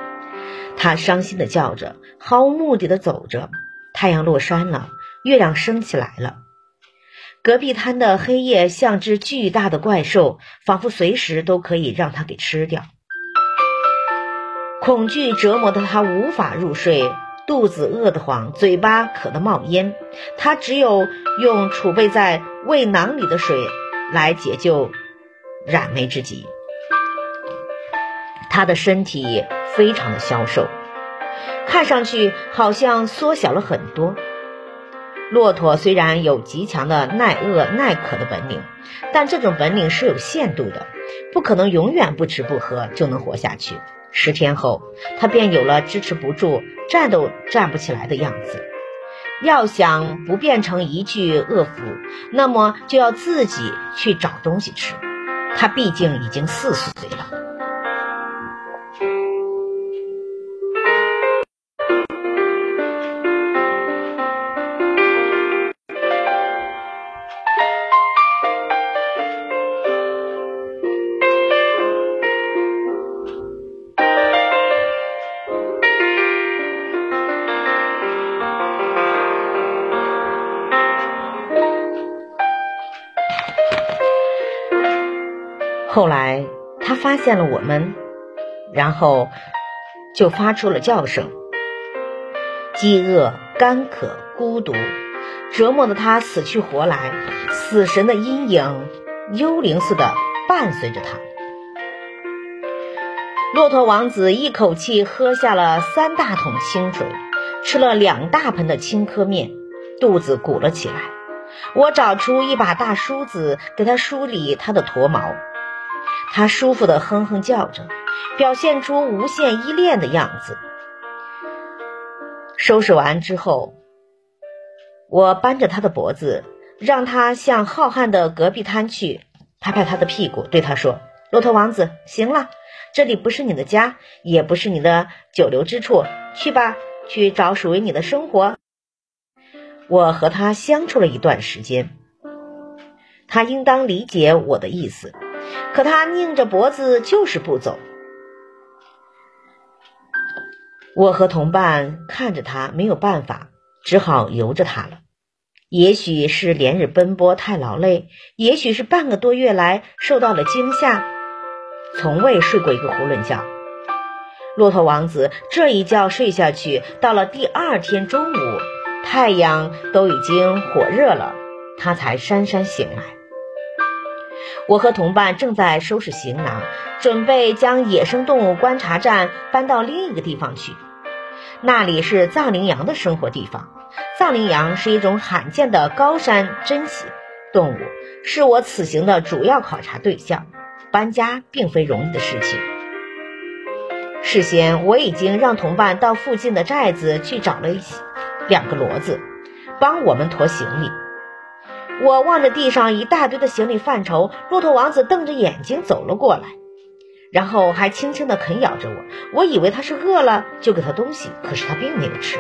他伤心的叫着，毫无目的的走着。太阳落山了，月亮升起来了。隔壁滩的黑夜像只巨大的怪兽，仿佛随时都可以让他给吃掉。恐惧折磨的他无法入睡，肚子饿得慌，嘴巴渴得冒烟。他只有用储备在胃囊里的水来解救燃眉之急。他的身体非常的消瘦，看上去好像缩小了很多。骆驼虽然有极强的耐饿耐渴的本领，但这种本领是有限度的，不可能永远不吃不喝就能活下去。十天后，他便有了支持不住、站都站不起来的样子。要想不变成一具饿腐，那么就要自己去找东西吃。他毕竟已经四岁了。后来，他发现了我们，然后就发出了叫声。饥饿、干渴、孤独，折磨的他死去活来，死神的阴影，幽灵似的伴随着他。骆驼王子一口气喝下了三大桶清水，吃了两大盆的青稞面，肚子鼓了起来。我找出一把大梳子，给他梳理他的驼毛。他舒服的哼哼叫着，表现出无限依恋的样子。收拾完之后，我扳着他的脖子，让他向浩瀚的戈壁滩去，拍拍他的屁股，对他说：“骆驼王子，行了，这里不是你的家，也不是你的久留之处，去吧，去找属于你的生活。”我和他相处了一段时间，他应当理解我的意思。可他拧着脖子就是不走。我和同伴看着他，没有办法，只好由着他了。也许是连日奔波太劳累，也许是半个多月来受到了惊吓，从未睡过一个囫囵觉。骆驼王子这一觉睡下去，到了第二天中午，太阳都已经火热了，他才姗姗醒来。我和同伴正在收拾行囊，准备将野生动物观察站搬到另一个地方去。那里是藏羚羊的生活地方。藏羚羊是一种罕见的高山珍稀动物，是我此行的主要考察对象。搬家并非容易的事情。事先我已经让同伴到附近的寨子去找了一两个骡子，帮我们驮行李。我望着地上一大堆的行李范畴，骆驼王子瞪着眼睛走了过来，然后还轻轻地啃咬着我。我以为他是饿了，就给他东西，可是他并没有吃。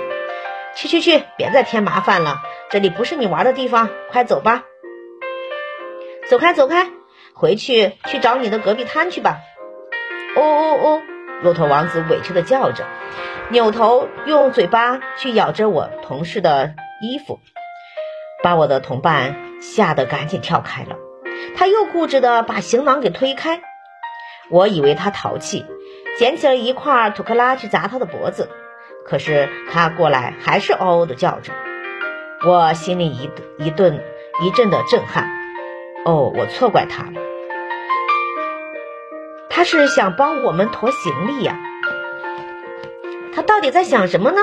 去去去，别再添麻烦了，这里不是你玩的地方，快走吧。走开走开，回去去找你的隔壁摊去吧。哦哦哦！骆驼王子委屈地叫着，扭头用嘴巴去咬着我同事的衣服。把我的同伴吓得赶紧跳开了，他又固执地把行囊给推开。我以为他淘气，捡起了一块土克拉去砸他的脖子，可是他过来还是嗷嗷地叫着。我心里一一顿一阵的震撼。哦，我错怪他了，他是想帮我们驮行李呀。他到底在想什么呢？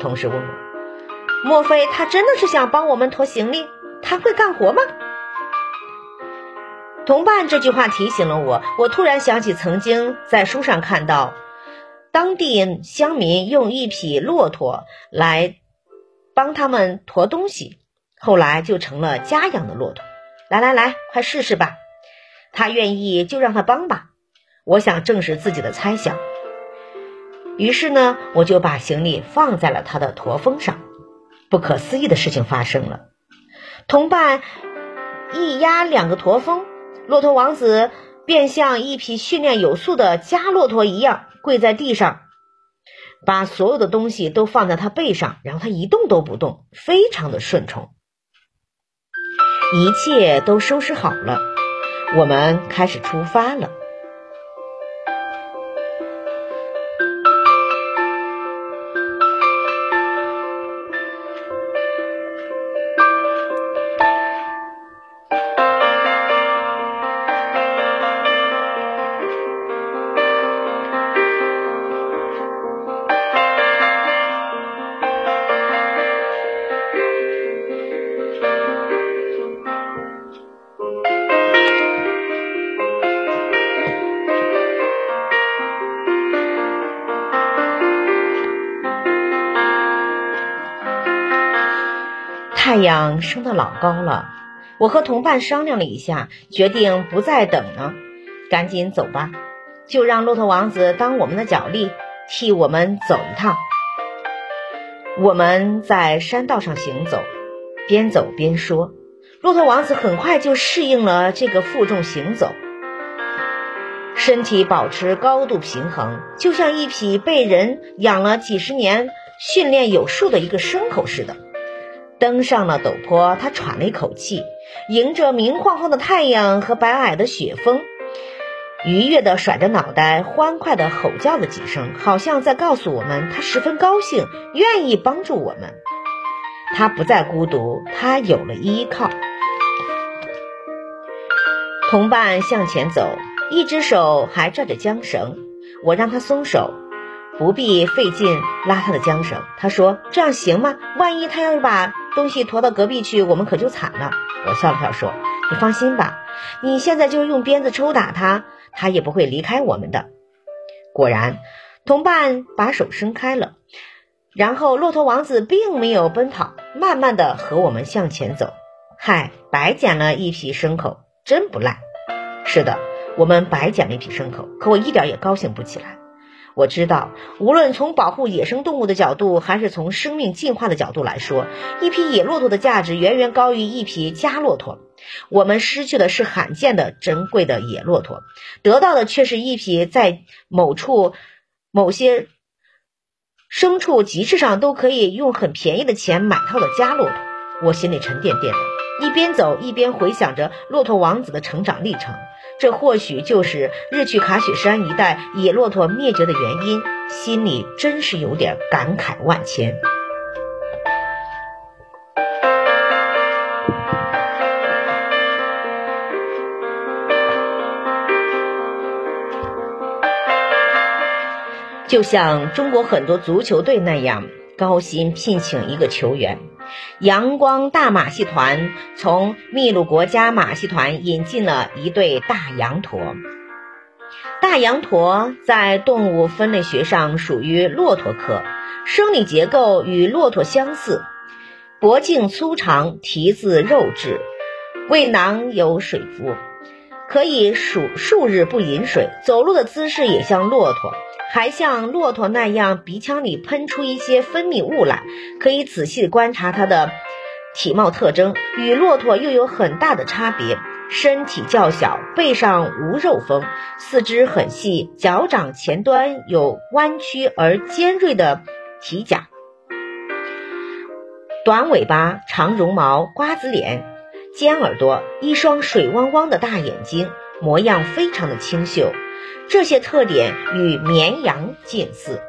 同事问我。莫非他真的是想帮我们驮行李？他会干活吗？同伴这句话提醒了我。我突然想起曾经在书上看到，当地乡民用一匹骆驼来帮他们驮东西，后来就成了家养的骆驼。来来来，快试试吧。他愿意就让他帮吧。我想证实自己的猜想。于是呢，我就把行李放在了他的驼峰上。不可思议的事情发生了，同伴一压两个驼峰，骆驼王子便像一匹训练有素的家骆驼一样跪在地上，把所有的东西都放在他背上，然后他一动都不动，非常的顺从。一切都收拾好了，我们开始出发了。升得老高了，我和同伴商量了一下，决定不再等了，赶紧走吧，就让骆驼王子当我们的脚力，替我们走一趟。我们在山道上行走，边走边说。骆驼王子很快就适应了这个负重行走，身体保持高度平衡，就像一匹被人养了几十年、训练有素的一个牲口似的。登上了陡坡，他喘了一口气，迎着明晃晃的太阳和白皑的雪峰，愉悦地甩着脑袋，欢快地吼叫了几声，好像在告诉我们他十分高兴，愿意帮助我们。他不再孤独，他有了依靠。同伴向前走，一只手还拽着缰绳，我让他松手，不必费劲拉他的缰绳。他说：“这样行吗？万一他要是把东西驮到隔壁去，我们可就惨了。”我笑了笑说：“你放心吧，你现在就用鞭子抽打他，他也不会离开我们的。”果然，同伴把手伸开了，然后骆驼王子并没有奔跑，慢慢的和我们向前走。嗨，白捡了一匹牲口。真不赖，是的，我们白捡了一匹牲口，可我一点也高兴不起来。我知道，无论从保护野生动物的角度，还是从生命进化的角度来说，一匹野骆驼的价值远远高于一匹家骆驼。我们失去的是罕见的、珍贵的野骆驼，得到的却是一匹在某处、某些牲畜集市上都可以用很便宜的钱买到的家骆驼。我心里沉甸甸的。一边走一边回想着骆驼王子的成长历程，这或许就是日去卡雪山一带野骆驼灭绝的原因，心里真是有点感慨万千。就像中国很多足球队那样，高薪聘请一个球员。阳光大马戏团从秘鲁国家马戏团引进了一对大羊驼。大羊驼在动物分类学上属于骆驼科，生理结构与骆驼相似，脖颈粗长，蹄子肉质，胃囊有水腹，可以数数日不饮水，走路的姿势也像骆驼。还像骆驼那样，鼻腔里喷出一些分泌物来，可以仔细观察它的体貌特征，与骆驼又有很大的差别。身体较小，背上无肉峰，四肢很细，脚掌前端有弯曲而尖锐的蹄甲，短尾巴，长绒毛，瓜子脸，尖耳朵，一双水汪汪的大眼睛，模样非常的清秀。这些特点与绵羊近似。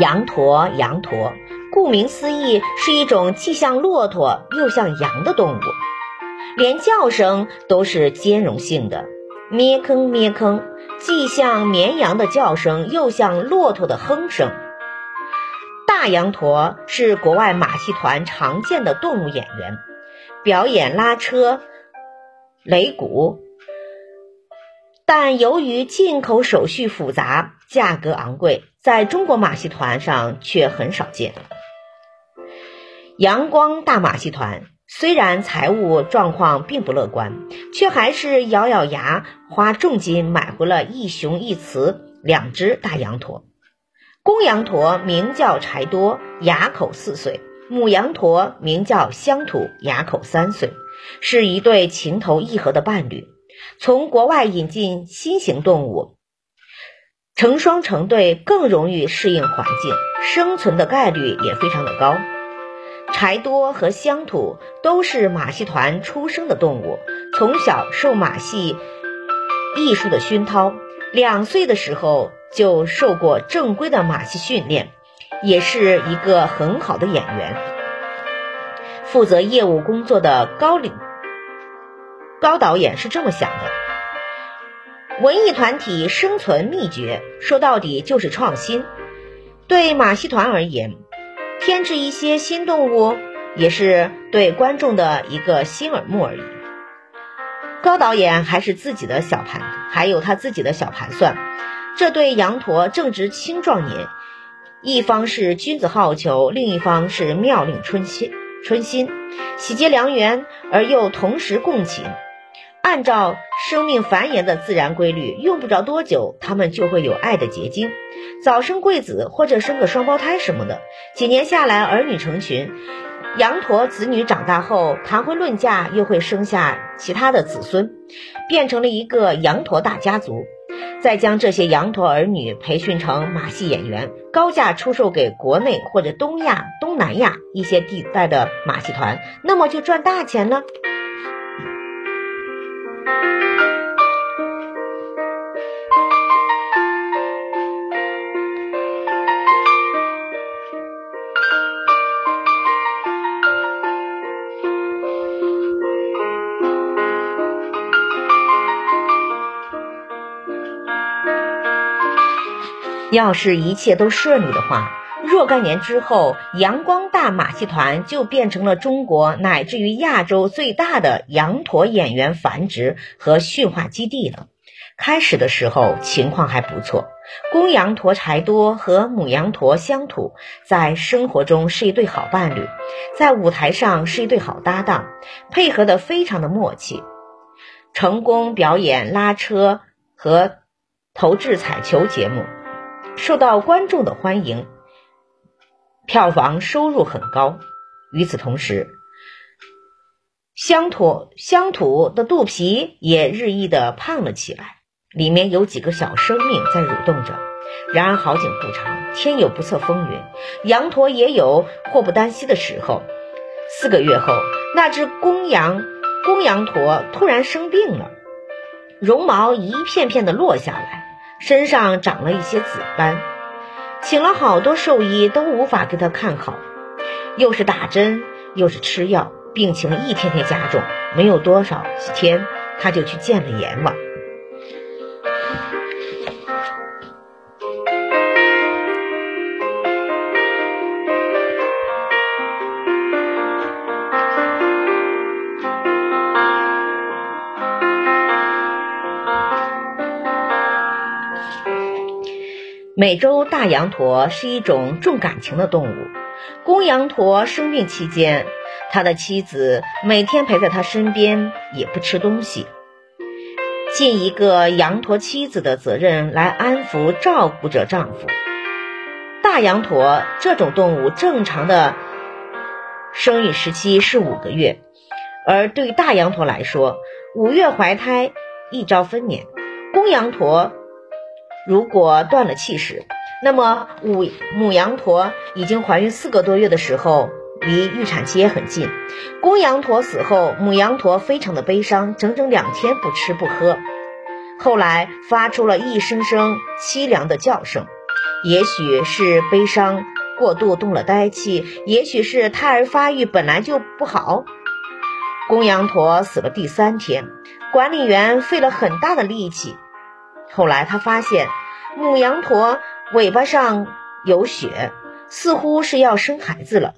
羊驼，羊驼，顾名思义，是一种既像骆驼又像羊的动物，连叫声都是兼容性的，咩吭咩吭，既像绵羊的叫声，又像骆驼的哼声。大羊驼是国外马戏团常见的动物演员，表演拉车、擂鼓。但由于进口手续复杂、价格昂贵，在中国马戏团上却很少见。阳光大马戏团虽然财务状况并不乐观，却还是咬咬牙花重金买回了一雄一雌两只大羊驼。公羊驼名叫柴多，牙口四岁；母羊驼名叫乡土，牙口三岁，是一对情投意合的伴侣。从国外引进新型动物，成双成对更容易适应环境，生存的概率也非常的高。柴多和乡土都是马戏团出生的动物，从小受马戏艺术的熏陶，两岁的时候就受过正规的马戏训练，也是一个很好的演员。负责业务工作的高领。高导演是这么想的：文艺团体生存秘诀，说到底就是创新。对马戏团而言，添置一些新动物，也是对观众的一个新耳目而已。高导演还是自己的小盘，还有他自己的小盘算。这对羊驼正值青壮年，一方是君子好逑，另一方是妙龄春心春心，喜结良缘而又同时共情。按照生命繁衍的自然规律，用不着多久，他们就会有爱的结晶，早生贵子或者生个双胞胎什么的。几年下来，儿女成群，羊驼子女长大后谈婚论嫁，又会生下其他的子孙，变成了一个羊驼大家族。再将这些羊驼儿女培训成马戏演员，高价出售给国内或者东亚、东南亚一些地带的马戏团，那么就赚大钱了。要是一切都顺利的话，若干年之后，阳光大马戏团就变成了中国乃至于亚洲最大的羊驼演员繁殖和驯化基地了。开始的时候情况还不错，公羊驼柴多和母羊驼乡土在生活中是一对好伴侣，在舞台上是一对好搭档，配合的非常的默契，成功表演拉车和投掷彩球节目。受到观众的欢迎，票房收入很高。与此同时，乡土乡土的肚皮也日益的胖了起来，里面有几个小生命在蠕动着。然而好景不长，天有不测风云，羊驼也有祸不单行的时候。四个月后，那只公羊公羊驼突然生病了，绒毛一片片的落下来。身上长了一些紫斑，请了好多兽医都无法给他看好，又是打针又是吃药，病情一天天加重。没有多少几天，他就去见了阎王。美洲大羊驼是一种重感情的动物。公羊驼生病期间，他的妻子每天陪在他身边，也不吃东西，尽一个羊驼妻子的责任来安抚、照顾着丈夫。大羊驼这种动物正常的生育时期是五个月，而对于大羊驼来说，五月怀胎，一朝分娩。公羊驼。如果断了气时，那么母母羊驼已经怀孕四个多月的时候，离预产期也很近。公羊驼死后，母羊驼非常的悲伤，整整两天不吃不喝，后来发出了一声声凄凉的叫声。也许是悲伤过度动了呆气，也许是胎儿发育本来就不好。公羊驼死了第三天，管理员费了很大的力气。后来他发现母羊驼尾巴上有血，似乎是要生孩子了，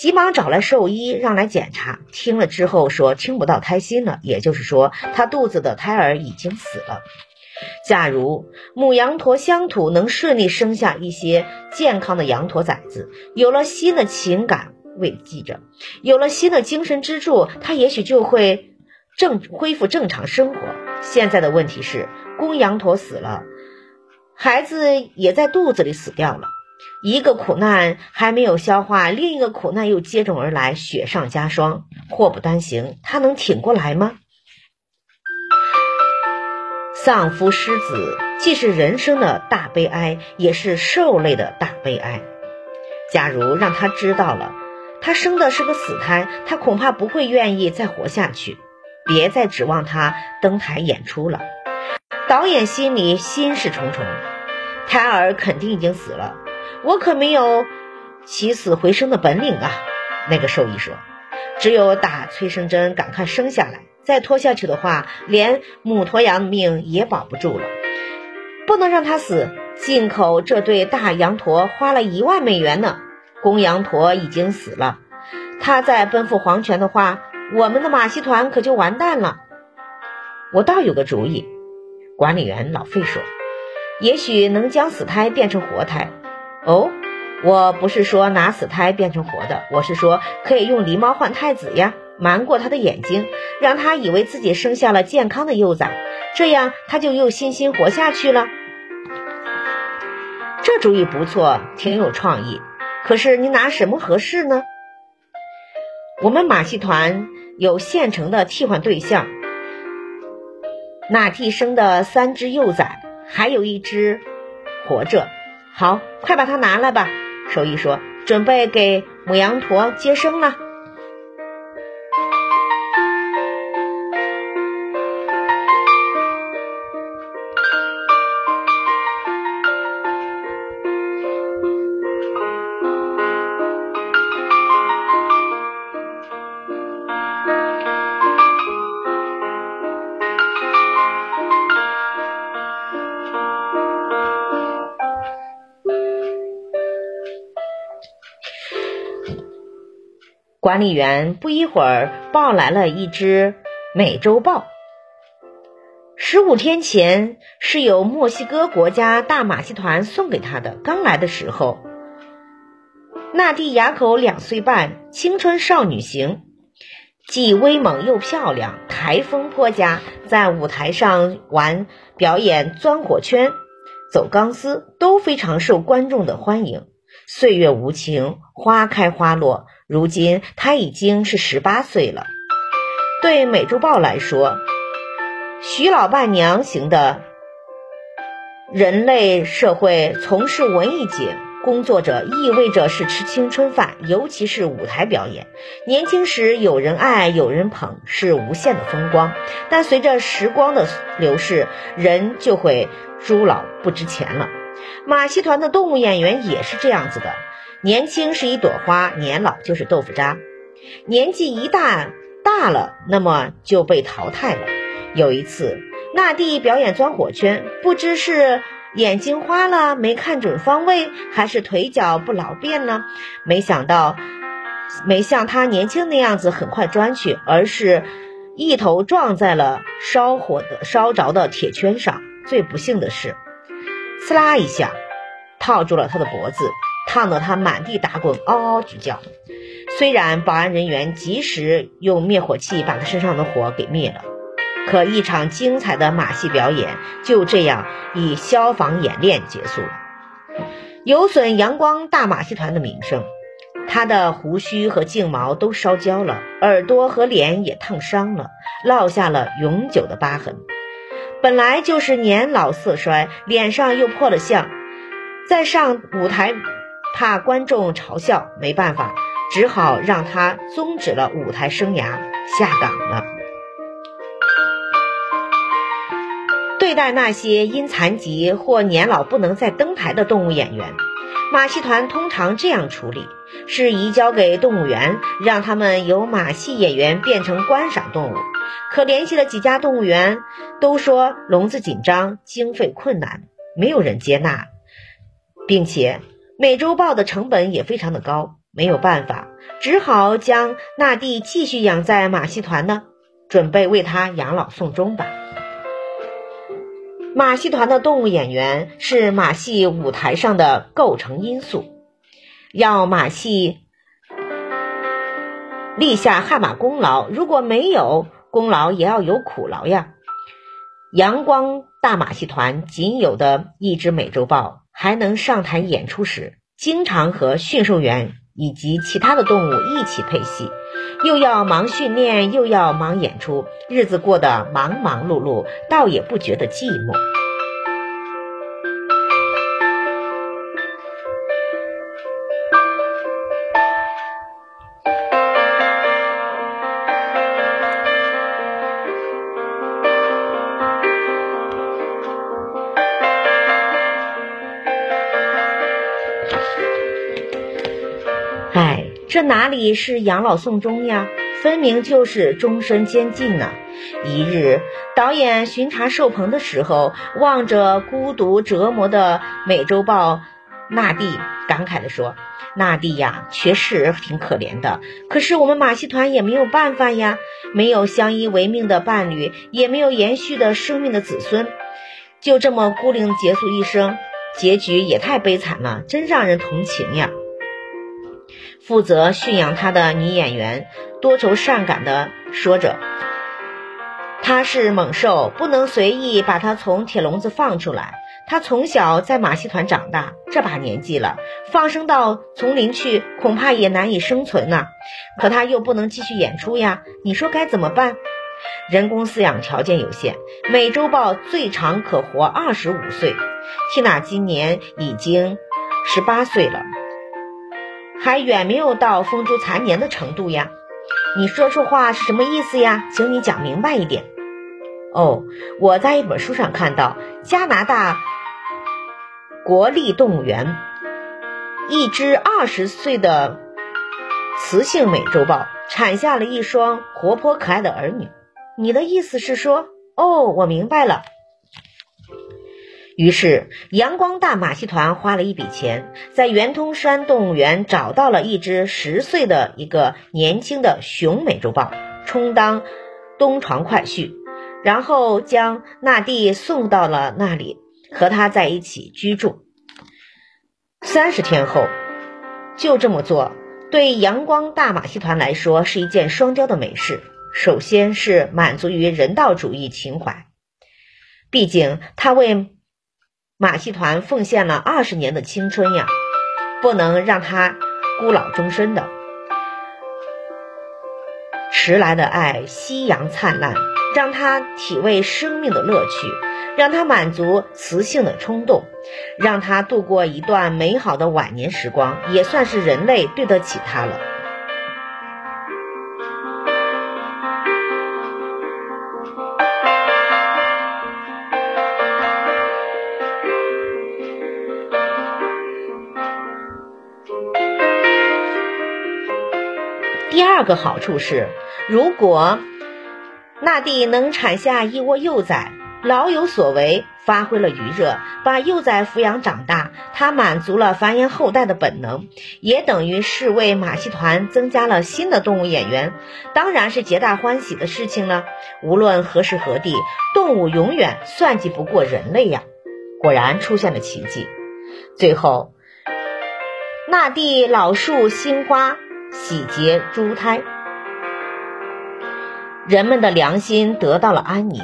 急忙找来兽医让来检查。听了之后说听不到胎心了，也就是说他肚子的胎儿已经死了。假如母羊驼乡土能顺利生下一些健康的羊驼崽子，有了新的情感慰藉着，有了新的精神支柱，他也许就会正恢复正常生活。现在的问题是。公羊驼死了，孩子也在肚子里死掉了。一个苦难还没有消化，另一个苦难又接踵而来，雪上加霜，祸不单行。他能挺过来吗？丧夫失子既是人生的大悲哀，也是兽类的大悲哀。假如让他知道了，他生的是个死胎，他恐怕不会愿意再活下去。别再指望他登台演出了。导演心里心事重重，胎儿肯定已经死了，我可没有起死回生的本领啊！那个兽医说：“只有打催生针，赶快生下来。再拖下去的话，连母驼羊的命也保不住了。不能让它死。进口这对大羊驼花了一万美元呢。公羊驼已经死了，它再奔赴黄泉的话，我们的马戏团可就完蛋了。我倒有个主意。”管理员老费说：“也许能将死胎变成活胎。”哦，我不是说拿死胎变成活的，我是说可以用狸猫换太子呀，瞒过他的眼睛，让他以为自己生下了健康的幼崽，这样他就又欣欣活下去了。这主意不错，挺有创意。可是你拿什么合适呢？我们马戏团有现成的替换对象，那替生的三只幼崽，还有一只活着。好，快把它拿来吧。兽医说：“准备给母羊驼接生了。”管理员不一会儿抱来了一只美洲豹。十五天前是由墨西哥国家大马戏团送给他的。刚来的时候，纳蒂雅口两岁半，青春少女型，既威猛又漂亮，台风颇佳，在舞台上玩表演钻火圈、走钢丝都非常受观众的欢迎。岁月无情，花开花落。如今他已经是十八岁了。对美洲豹来说，徐老伴娘型的人类社会从事文艺界工作者，意味着是吃青春饭，尤其是舞台表演。年轻时有人爱，有人捧，是无限的风光。但随着时光的流逝，人就会朱老不值钱了。马戏团的动物演员也是这样子的。年轻是一朵花，年老就是豆腐渣。年纪一大大了，那么就被淘汰了。有一次，纳蒂表演钻火圈，不知是眼睛花了没看准方位，还是腿脚不老便呢？没想到，没像他年轻那样子很快钻去，而是一头撞在了烧火的烧着的铁圈上。最不幸的是，刺啦一下，套住了他的脖子。烫得他满地打滚，嗷嗷直叫。虽然保安人员及时用灭火器把他身上的火给灭了，可一场精彩的马戏表演就这样以消防演练结束了，有损阳光大马戏团的名声。他的胡须和颈毛都烧焦了，耳朵和脸也烫伤了，落下了永久的疤痕。本来就是年老色衰，脸上又破了相，再上舞台。怕观众嘲笑，没办法，只好让他终止了舞台生涯，下岗了。对待那些因残疾或年老不能再登台的动物演员，马戏团通常这样处理：是移交给动物园，让他们由马戏演员变成观赏动物。可联系了几家动物园，都说笼子紧张，经费困难，没有人接纳，并且。美洲豹的成本也非常的高，没有办法，只好将纳蒂继续养在马戏团呢，准备为他养老送终吧。马戏团的动物演员是马戏舞台上的构成因素，要马戏立下汗马功劳，如果没有功劳，也要有苦劳呀。阳光大马戏团仅有的一只美洲豹。还能上台演出时，经常和驯兽员以及其他的动物一起配戏，又要忙训练，又要忙演出，日子过得忙忙碌碌，倒也不觉得寂寞。这哪里是养老送终呀？分明就是终身监禁呢！一日，导演巡查寿棚的时候，望着孤独折磨的美洲豹纳蒂，感慨地说：“纳蒂呀，确实挺可怜的。可是我们马戏团也没有办法呀，没有相依为命的伴侣，也没有延续的生命的子孙，就这么孤零结束一生，结局也太悲惨了，真让人同情呀。负责驯养他的女演员多愁善感地说着：“他是猛兽，不能随意把他从铁笼子放出来。他从小在马戏团长大，这把年纪了，放生到丛林去，恐怕也难以生存呐。可他又不能继续演出呀，你说该怎么办？”人工饲养条件有限，美洲豹最长可活二十五岁。缇娜今年已经十八岁了，还远没有到风烛残年的程度呀。你说这话是什么意思呀？请你讲明白一点。哦，我在一本书上看到，加拿大国立动物园一只二十岁的雌性美洲豹产下了一双活泼可爱的儿女。你的意思是说，哦，我明白了。于是，阳光大马戏团花了一笔钱，在圆通山动物园找到了一只十岁的一个年轻的雄美洲豹，充当东床快婿，然后将纳蒂送到了那里，和他在一起居住。三十天后，就这么做，对阳光大马戏团来说是一件双雕的美事。首先是满足于人道主义情怀，毕竟他为马戏团奉献了二十年的青春呀，不能让他孤老终身的。迟来的爱，夕阳灿烂，让他体味生命的乐趣，让他满足雌性的冲动，让他度过一段美好的晚年时光，也算是人类对得起他了。第二个好处是，如果纳蒂能产下一窝幼崽，老有所为，发挥了余热，把幼崽抚养长大，他满足了繁衍后代的本能，也等于是为马戏团增加了新的动物演员，当然是皆大欢喜的事情了。无论何时何地，动物永远算计不过人类呀！果然出现了奇迹。最后，纳蒂老树新花。喜结猪胎，人们的良心得到了安宁。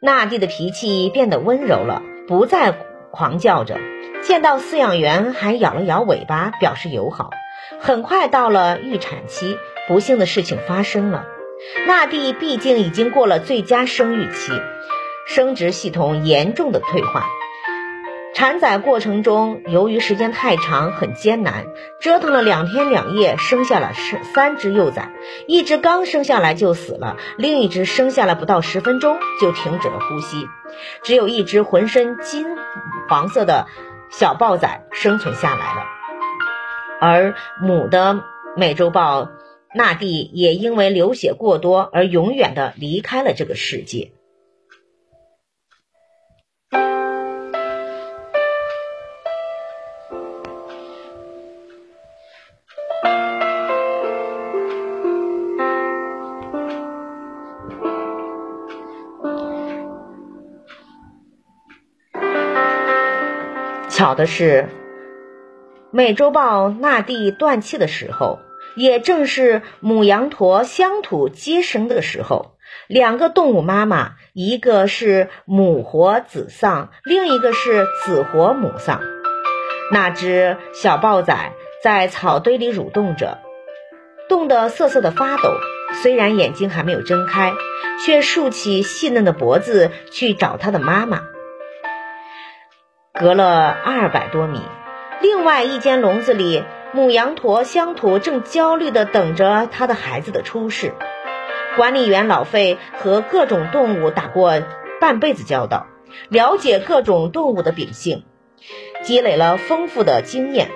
纳蒂的脾气变得温柔了，不再狂叫着。见到饲养员，还摇了摇尾巴表示友好。很快到了预产期，不幸的事情发生了。纳蒂毕竟已经过了最佳生育期，生殖系统严重的退化。产崽过程中，由于时间太长，很艰难，折腾了两天两夜，生下了三三只幼崽，一只刚生下来就死了，另一只生下来不到十分钟就停止了呼吸，只有一只浑身金黄色的小豹崽生存下来了，而母的美洲豹纳蒂也因为流血过多而永远的离开了这个世界。巧的是，美洲豹纳蒂断气的时候，也正是母羊驼乡土接生的时候。两个动物妈妈，一个是母活子丧，另一个是子活母丧。那只小豹崽在草堆里蠕动着，冻得瑟瑟的发抖。虽然眼睛还没有睁开，却竖起细嫩的脖子去找它的妈妈。隔了二百多米，另外一间笼子里，母羊驼乡土正焦虑地等着他的孩子的出世。管理员老费和各种动物打过半辈子交道，了解各种动物的秉性，积累了丰富的经验。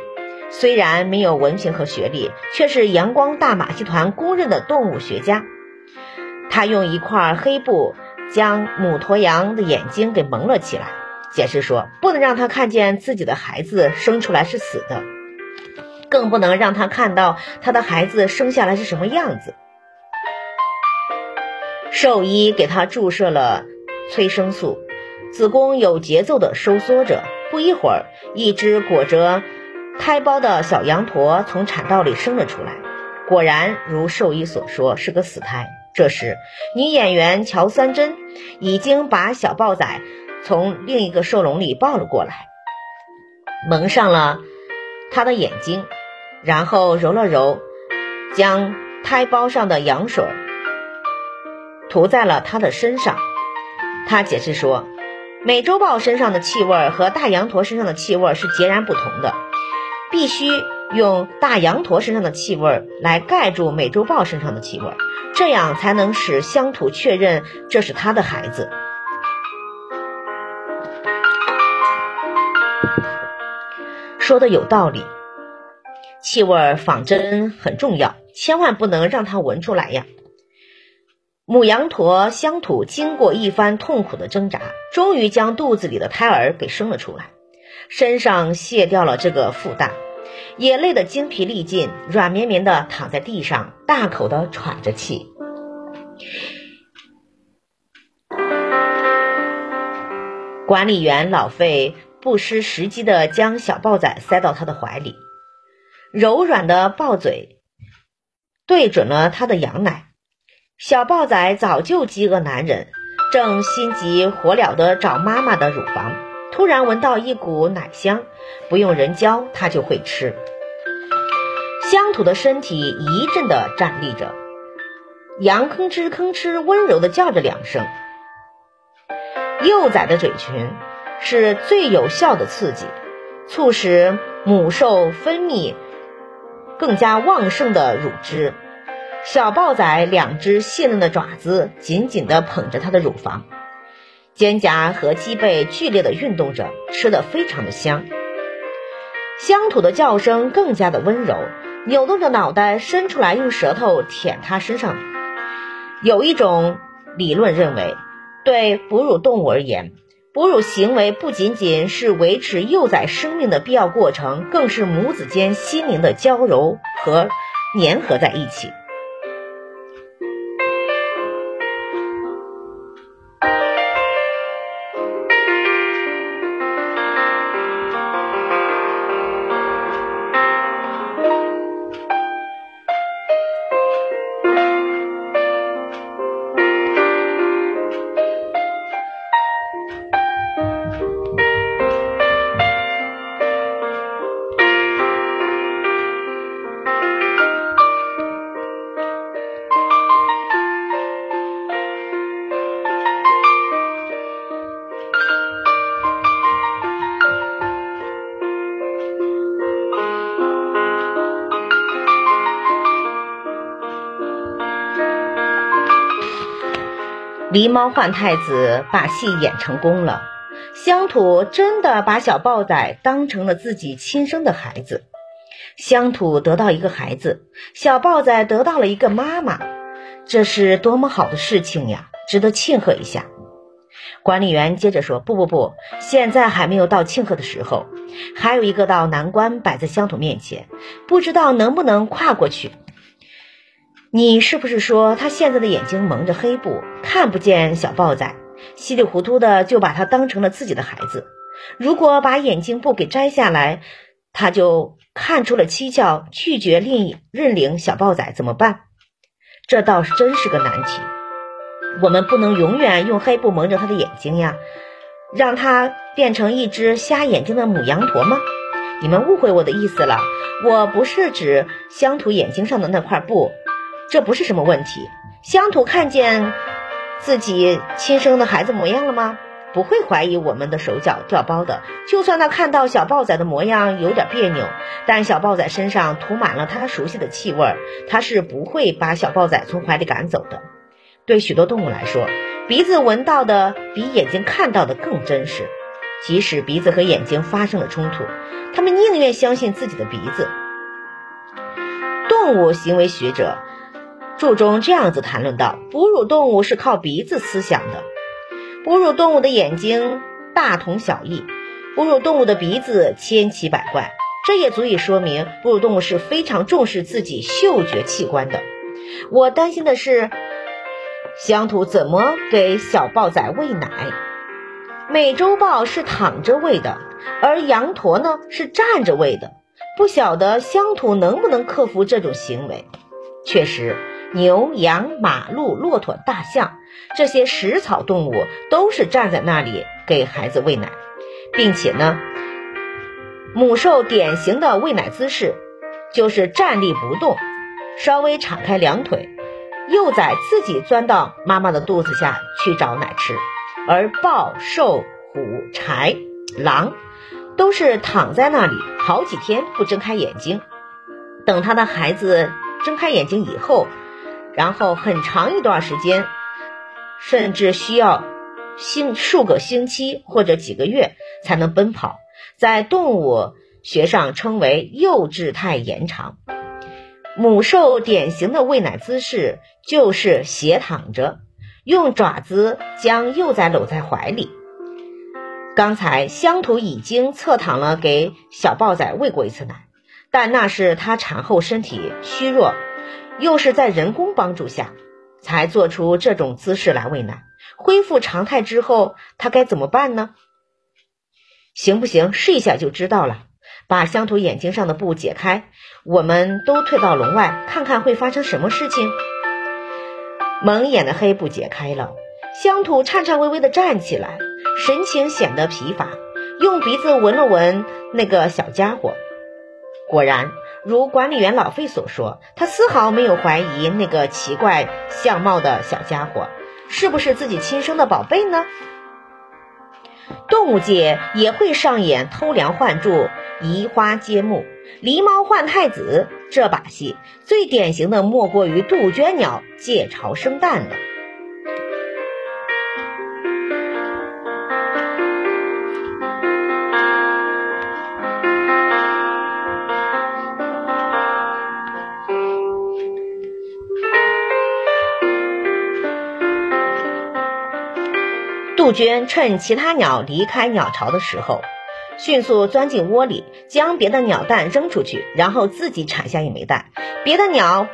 虽然没有文凭和学历，却是阳光大马戏团公认的动物学家。他用一块黑布将母驼羊的眼睛给蒙了起来。解释说，不能让他看见自己的孩子生出来是死的，更不能让他看到他的孩子生下来是什么样子。兽医给他注射了催生素，子宫有节奏的收缩着，不一会儿，一只裹着胎包的小羊驼从产道里生了出来。果然如兽医所说，是个死胎。这时，女演员乔三珍已经把小豹仔从另一个兽笼里抱了过来，蒙上了他的眼睛，然后揉了揉，将胎包上的羊水涂在了他的身上。他解释说，美洲豹身上的气味和大羊驼身上的气味是截然不同的，必须。用大羊驼身上的气味来盖住美洲豹身上的气味，这样才能使乡土确认这是他的孩子。说的有道理，气味仿真很重要，千万不能让他闻出来呀。母羊驼乡土经过一番痛苦的挣扎，终于将肚子里的胎儿给生了出来，身上卸掉了这个负担。也累得精疲力尽，软绵绵的躺在地上，大口的喘着气。管理员老费不失时机的将小豹仔塞到他的怀里，柔软的豹嘴对准了他的羊奶。小豹仔早就饥饿难忍，正心急火燎的找妈妈的乳房。突然闻到一股奶香，不用人教，它就会吃。乡土的身体一阵的站立着，羊吭哧吭哧温柔的叫着两声。幼崽的嘴唇是最有效的刺激，促使母兽分泌更加旺盛的乳汁。小豹仔两只细嫩的爪子紧紧地捧着它的乳房。肩胛和脊背剧烈的运动着，吃的非常的香。乡土的叫声更加的温柔，扭动着脑袋伸出来，用舌头舔它身上。有一种理论认为，对哺乳动物而言，哺乳行为不仅仅是维持幼崽生命的必要过程，更是母子间心灵的交融和粘合在一起。狸猫换太子把戏演成功了，乡土真的把小豹仔当成了自己亲生的孩子，乡土得到一个孩子，小豹仔得到了一个妈妈，这是多么好的事情呀，值得庆贺一下。管理员接着说：“不不不，现在还没有到庆贺的时候，还有一个道难关摆在乡土面前，不知道能不能跨过去。”你是不是说他现在的眼睛蒙着黑布，看不见小豹仔，稀里糊涂的就把他当成了自己的孩子？如果把眼睛布给摘下来，他就看出了蹊跷，拒绝另认领小豹仔，怎么办？这倒是真是个难题。我们不能永远用黑布蒙着他的眼睛呀，让他变成一只瞎眼睛的母羊驼吗？你们误会我的意思了，我不是指乡土眼睛上的那块布。这不是什么问题。乡土看见自己亲生的孩子模样了吗？不会怀疑我们的手脚掉包的。就算他看到小豹仔的模样有点别扭，但小豹仔身上涂满了他熟悉的气味，他是不会把小豹仔从怀里赶走的。对许多动物来说，鼻子闻到的比眼睛看到的更真实。即使鼻子和眼睛发生了冲突，他们宁愿相信自己的鼻子。动物行为学者。注中这样子谈论到，哺乳动物是靠鼻子思想的。哺乳动物的眼睛大同小异，哺乳动物的鼻子千奇百怪，这也足以说明哺乳动物是非常重视自己嗅觉器官的。我担心的是，乡土怎么给小豹仔喂奶？美洲豹是躺着喂的，而羊驼呢是站着喂的。不晓得乡土能不能克服这种行为？确实，牛、羊、马、鹿、骆驼、大象这些食草动物都是站在那里给孩子喂奶，并且呢，母兽典型的喂奶姿势就是站立不动，稍微敞开两腿，幼崽自己钻到妈妈的肚子下去找奶吃，而豹、兽、虎、豺、狼。都是躺在那里好几天不睁开眼睛，等他的孩子睁开眼睛以后，然后很长一段时间，甚至需要星数个星期或者几个月才能奔跑，在动物学上称为幼稚态延长。母兽典型的喂奶姿势就是斜躺着，用爪子将幼崽搂在怀里。刚才乡土已经侧躺了，给小豹仔喂过一次奶，但那是它产后身体虚弱，又是在人工帮助下才做出这种姿势来喂奶。恢复常态之后，他该怎么办呢？行不行？试一下就知道了。把乡土眼睛上的布解开，我们都退到笼外，看看会发生什么事情。蒙眼的黑布解开了，乡土颤颤巍巍地站起来。神情显得疲乏，用鼻子闻了闻那个小家伙，果然如管理员老费所说，他丝毫没有怀疑那个奇怪相貌的小家伙是不是自己亲生的宝贝呢？动物界也会上演偷梁换柱、移花接木、狸猫换太子这把戏，最典型的莫过于杜鹃鸟借巢生蛋了。杜鹃趁其他鸟离开鸟巢的时候，迅速钻进窝里，将别的鸟蛋扔出去，然后自己产下一枚蛋。别的鸟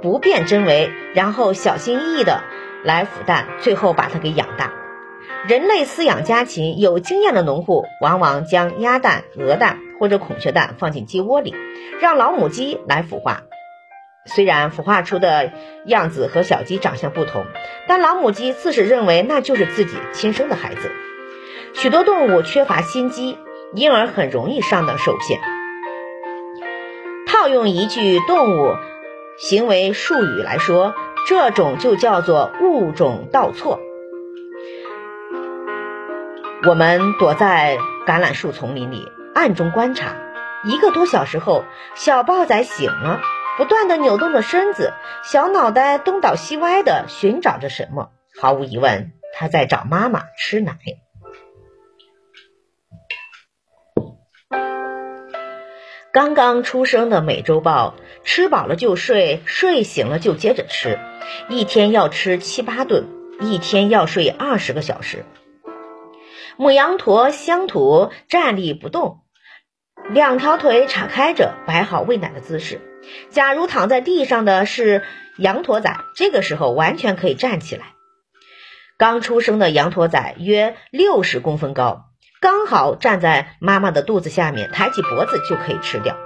不辨真伪，然后小心翼翼的来孵蛋，最后把它给养大。人类饲养家禽，有经验的农户往往将鸭蛋、鹅蛋或者孔雀蛋放进鸡窝里，让老母鸡来孵化。虽然孵化出的样子和小鸡长相不同，但老母鸡自始认为那就是自己亲生的孩子。许多动物缺乏心机，因而很容易上当受骗。套用一句动物行为术语来说，这种就叫做物种倒错。我们躲在橄榄树丛林里暗中观察，一个多小时后，小豹仔醒了。不断的扭动着身子，小脑袋东倒西歪的寻找着什么。毫无疑问，他在找妈妈吃奶。刚刚出生的美洲豹吃饱了就睡，睡醒了就接着吃，一天要吃七八顿，一天要睡二十个小时。母羊驼乡土站立不动，两条腿岔开着，摆好喂奶的姿势。假如躺在地上的是羊驼仔，这个时候完全可以站起来。刚出生的羊驼仔约六十公分高，刚好站在妈妈的肚子下面，抬起脖子就可以吃掉。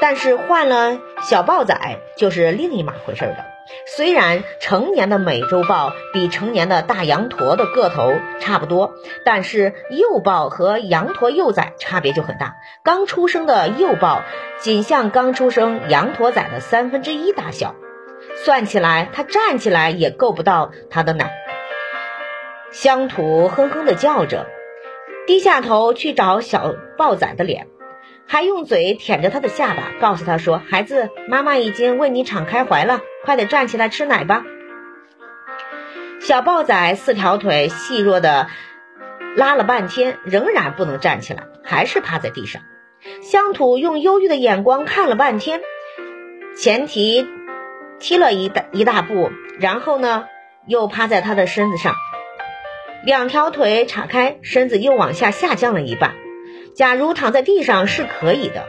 但是换了小豹仔，就是另一码回事了。虽然成年的美洲豹比成年的大羊驼的个头差不多，但是幼豹和羊驼幼崽差别就很大。刚出生的幼豹仅像刚出生羊驼崽的三分之一大小，算起来它站起来也够不到它的奶。乡土哼哼的叫着，低下头去找小豹崽的脸。还用嘴舔着他的下巴，告诉他说：“孩子，妈妈已经为你敞开怀了，快点站起来吃奶吧。”小豹仔四条腿细弱的拉了半天，仍然不能站起来，还是趴在地上。乡土用忧郁的眼光看了半天，前蹄踢了一大一大步，然后呢，又趴在他的身子上，两条腿岔开，身子又往下下降了一半。假如躺在地上是可以的，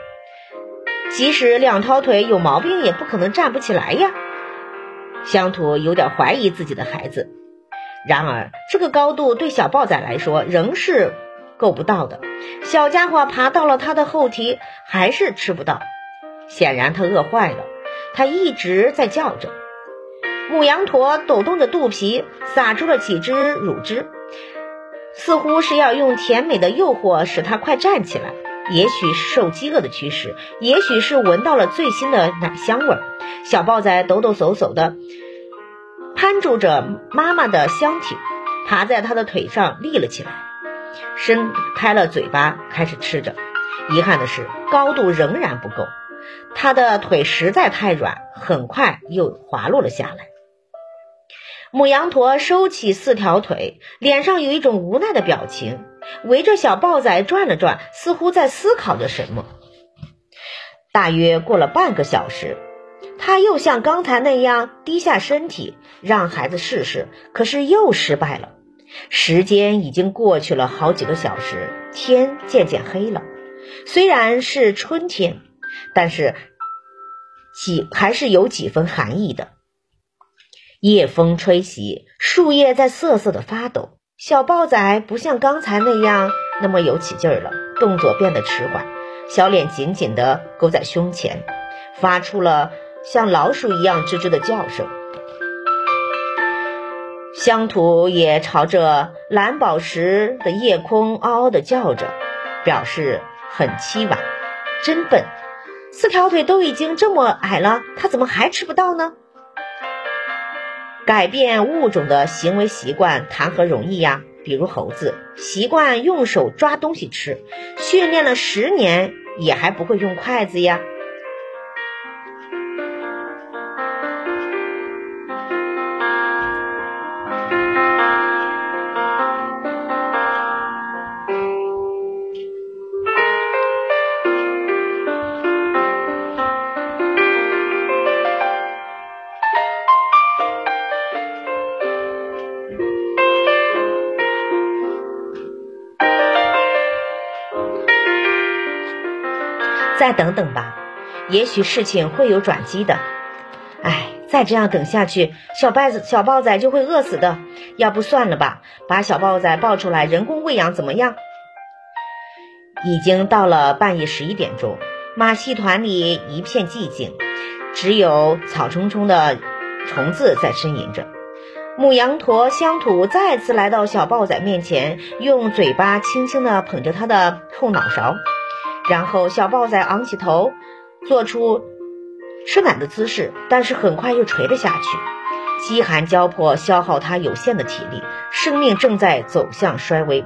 即使两条腿有毛病，也不可能站不起来呀。乡土有点怀疑自己的孩子，然而这个高度对小豹仔来说仍是够不到的。小家伙爬到了他的后蹄，还是吃不到。显然他饿坏了，他一直在叫着。母羊驼抖动着肚皮，撒出了几只乳汁，似乎是要用甜美的诱惑使他快站起来。也许是受饥饿的驱使，也许是闻到了最新的奶香味儿。小豹仔抖抖擞擞的攀住着妈妈的香体，爬在她的腿上立了起来，伸开了嘴巴开始吃着。遗憾的是，高度仍然不够，它的腿实在太软，很快又滑落了下来。母羊驼收起四条腿，脸上有一种无奈的表情，围着小豹仔转了转，似乎在思考着什么。大约过了半个小时，他又像刚才那样低下身体，让孩子试试，可是又失败了。时间已经过去了好几个小时，天渐渐黑了。虽然是春天，但是几还是有几分寒意的。夜风吹袭，树叶在瑟瑟的发抖。小豹仔不像刚才那样那么有起劲儿了，动作变得迟缓，小脸紧紧地勾在胸前，发出了像老鼠一样吱吱的叫声。乡土也朝着蓝宝石的夜空嗷嗷地叫着，表示很凄婉。真笨，四条腿都已经这么矮了，它怎么还吃不到呢？改变物种的行为习惯谈何容易呀？比如猴子习惯用手抓东西吃，训练了十年也还不会用筷子呀。等等吧，也许事情会有转机的。哎，再这样等下去，小豹子小豹仔就会饿死的。要不算了吧，把小豹仔抱出来人工喂养怎么样？已经到了半夜十一点钟，马戏团里一片寂静，只有草丛中的虫子在呻吟着。母羊驼乡土再次来到小豹仔面前，用嘴巴轻轻地捧着它的后脑勺。然后，小豹仔昂起头，做出吃奶的姿势，但是很快又垂了下去。饥寒交迫，消耗他有限的体力，生命正在走向衰微。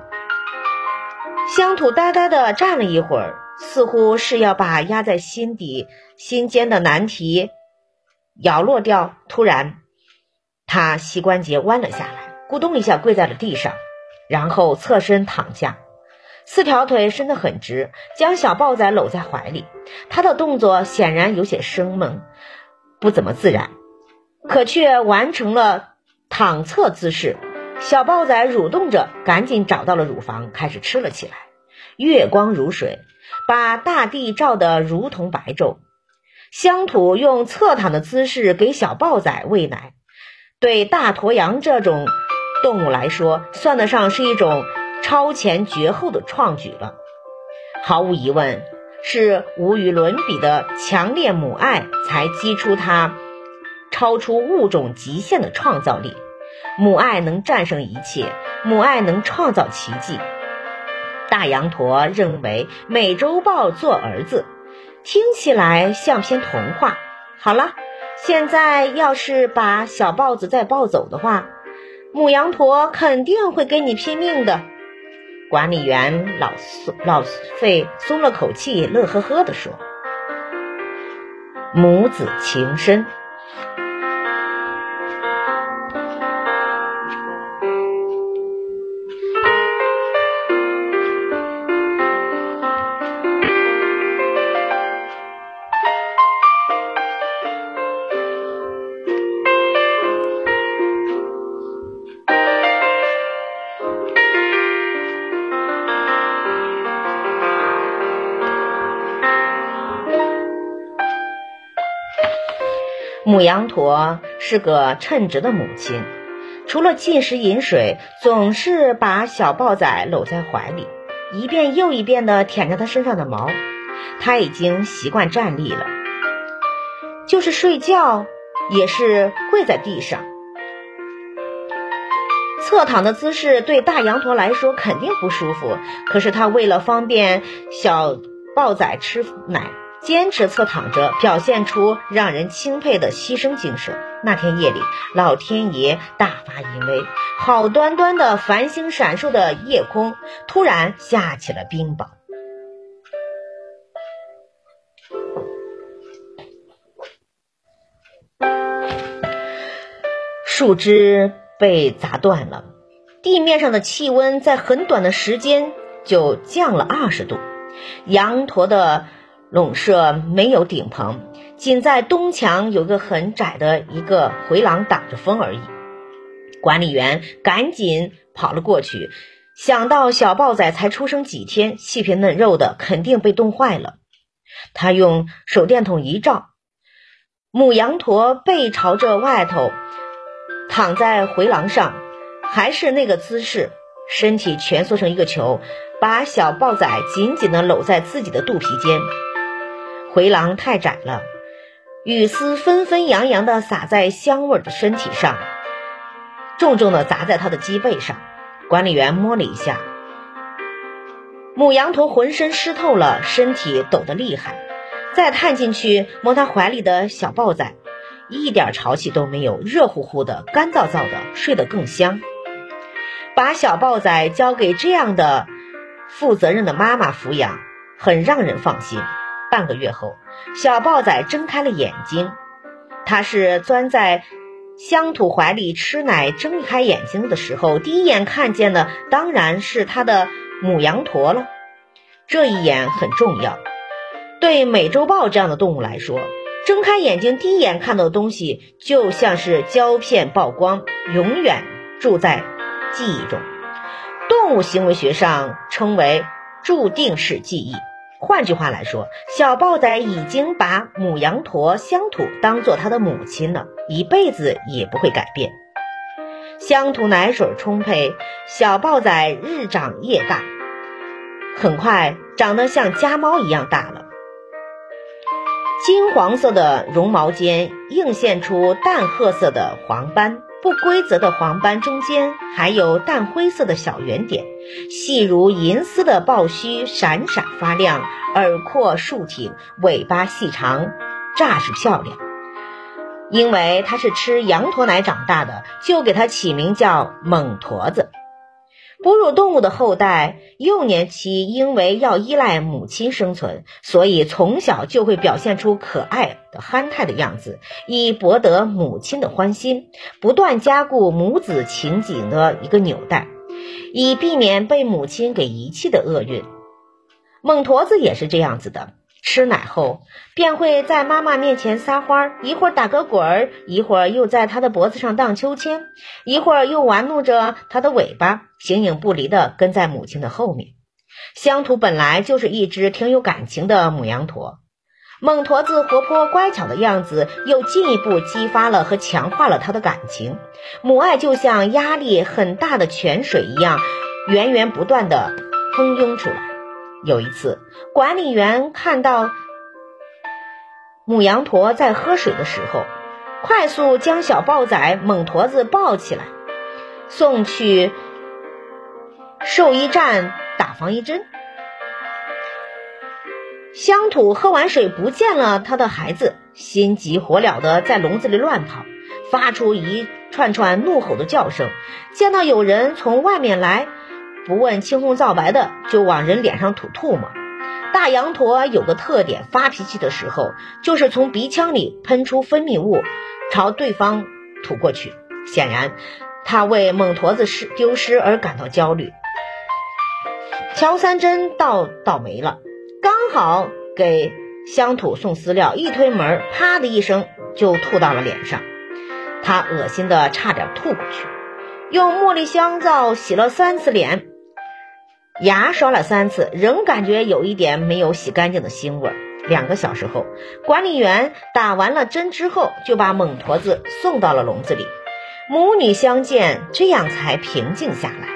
乡土呆呆地站了一会儿，似乎是要把压在心底、心间的难题摇落掉。突然，他膝关节弯了下来，咕咚一下跪在了地上，然后侧身躺下。四条腿伸得很直，将小豹仔搂在怀里。他的动作显然有些生猛，不怎么自然，可却完成了躺侧姿势。小豹仔蠕动着，赶紧找到了乳房，开始吃了起来。月光如水，把大地照得如同白昼。乡土用侧躺的姿势给小豹仔喂奶，对大驼羊这种动物来说，算得上是一种。超前绝后的创举了，毫无疑问，是无与伦比的强烈母爱才激出它超出物种极限的创造力。母爱能战胜一切，母爱能创造奇迹。大羊驼认为美洲豹做儿子，听起来像篇童话。好了，现在要是把小豹子再抱走的话，母羊驼肯定会跟你拼命的。管理员老苏老费松了口气，乐呵呵地说：“母子情深。”母羊驼是个称职的母亲，除了进食饮水，总是把小豹仔搂在怀里。一遍又一遍地舔着它身上的毛。它已经习惯站立了，就是睡觉也是跪在地上。侧躺的姿势对大羊驼来说肯定不舒服，可是它为了方便小豹仔吃奶。坚持侧躺着，表现出让人钦佩的牺牲精神。那天夜里，老天爷大发淫威，好端端的繁星闪烁的夜空，突然下起了冰雹，树枝被砸断了，地面上的气温在很短的时间就降了二十度，羊驼的。笼舍没有顶棚，仅在东墙有个很窄的一个回廊挡着风而已。管理员赶紧跑了过去，想到小豹仔才出生几天，细皮嫩肉的，肯定被冻坏了。他用手电筒一照，母羊驼背朝着外头躺在回廊上，还是那个姿势，身体蜷缩成一个球，把小豹仔紧紧地搂在自己的肚皮间。回廊太窄了，雨丝纷纷扬扬地洒在香味的身体上，重重地砸在他的脊背上。管理员摸了一下，母羊驼浑身湿透了，身体抖得厉害。再探进去摸他怀里的小豹仔，一点潮气都没有，热乎乎的，干燥燥的，睡得更香。把小豹仔交给这样的负责任的妈妈抚养，很让人放心。半个月后，小豹仔睁开了眼睛。它是钻在乡土怀里吃奶，睁开眼睛的时候，第一眼看见的当然是它的母羊驼了。这一眼很重要，对美洲豹这样的动物来说，睁开眼睛第一眼看到的东西，就像是胶片曝光，永远住在记忆中。动物行为学上称为注定式记忆。换句话来说，小豹仔已经把母羊驼乡土当做他的母亲了，一辈子也不会改变。乡土奶水充沛，小豹仔日长夜大，很快长得像家猫一样大了。金黄色的绒毛间映现出淡褐色的黄斑。不规则的黄斑中间还有淡灰色的小圆点，细如银丝的豹须闪闪发亮，耳廓竖挺，尾巴细长，煞是漂亮。因为它是吃羊驼奶长大的，就给它起名叫猛驼子。哺乳动物的后代幼年期因为要依赖母亲生存，所以从小就会表现出可爱的憨态的样子，以博得母亲的欢心，不断加固母子情景的一个纽带，以避免被母亲给遗弃的厄运。猛驼子也是这样子的。吃奶后，便会在妈妈面前撒欢儿，一会儿打个滚儿，一会儿又在她的脖子上荡秋千，一会儿又玩弄着她的尾巴，形影不离地跟在母亲的后面。乡土本来就是一只挺有感情的母羊驼，猛驼子活泼乖巧的样子，又进一步激发了和强化了他的感情。母爱就像压力很大的泉水一样，源源不断地喷涌出来。有一次，管理员看到母羊驼在喝水的时候，快速将小豹仔猛驼子抱起来，送去兽医站打防疫针。乡土喝完水不见了他的孩子，心急火燎的在笼子里乱跑，发出一串串怒吼的叫声。见到有人从外面来。不问青红皂白的就往人脸上吐唾沫。大羊驼有个特点，发脾气的时候就是从鼻腔里喷出分泌物，朝对方吐过去。显然，他为猛驼子失丢失而感到焦虑。乔三珍倒倒霉了，刚好给乡土送饲料，一推门，啪的一声就吐到了脸上，他恶心的差点吐过去，用茉莉香皂洗了三次脸。牙刷了三次，仍感觉有一点没有洗干净的腥味。两个小时后，管理员打完了针之后，就把猛驼子送到了笼子里。母女相见，这样才平静下来。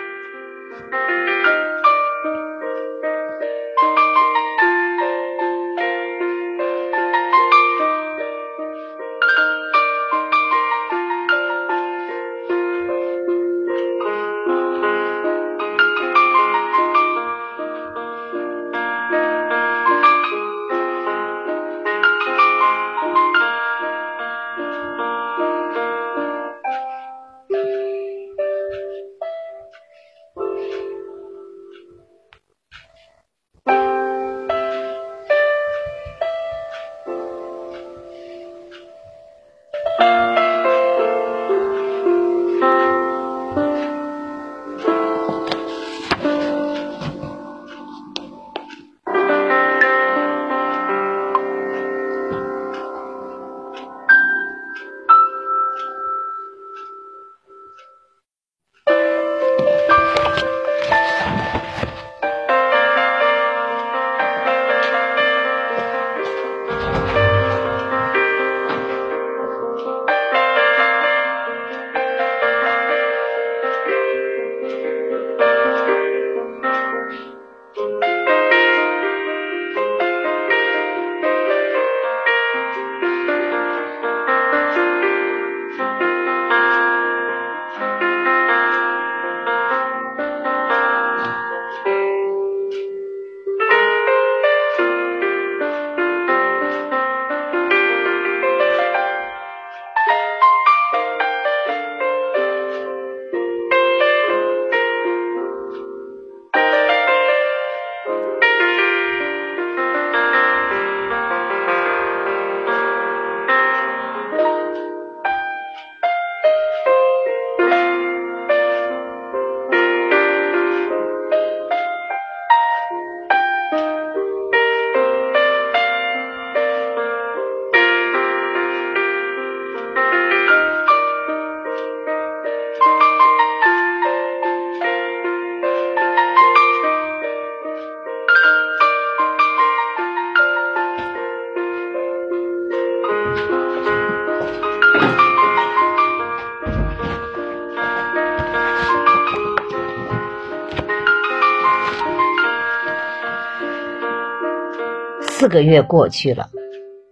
个月过去了，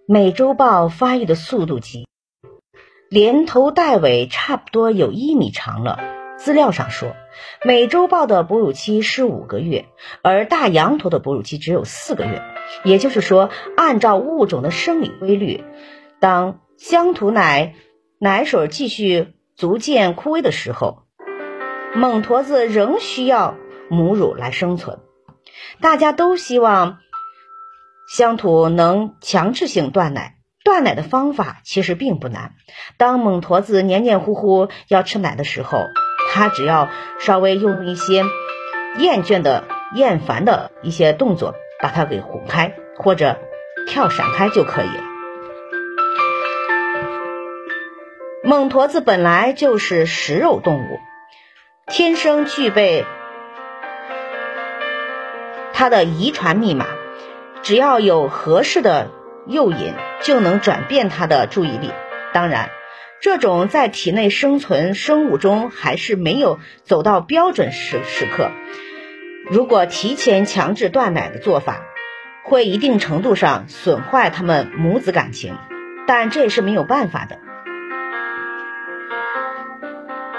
美洲豹发育的速度急，连头带尾差不多有一米长了。资料上说，美洲豹的哺乳期是五个月，而大羊驼的哺乳期只有四个月。也就是说，按照物种的生理规律，当乡土奶奶水继续逐渐枯萎的时候，猛驼子仍需要母乳来生存。大家都希望乡土能强制性断奶。断奶的方法其实并不难。当猛驼子黏黏糊糊要吃奶的时候，它只要稍微用一些厌倦的、厌烦的一些动作。把它给哄开，或者跳闪开就可以了。猛驼子本来就是食肉动物，天生具备它的遗传密码，只要有合适的诱引，就能转变它的注意力。当然，这种在体内生存生物钟还是没有走到标准时时刻。如果提前强制断奶的做法，会一定程度上损坏他们母子感情，但这也是没有办法的。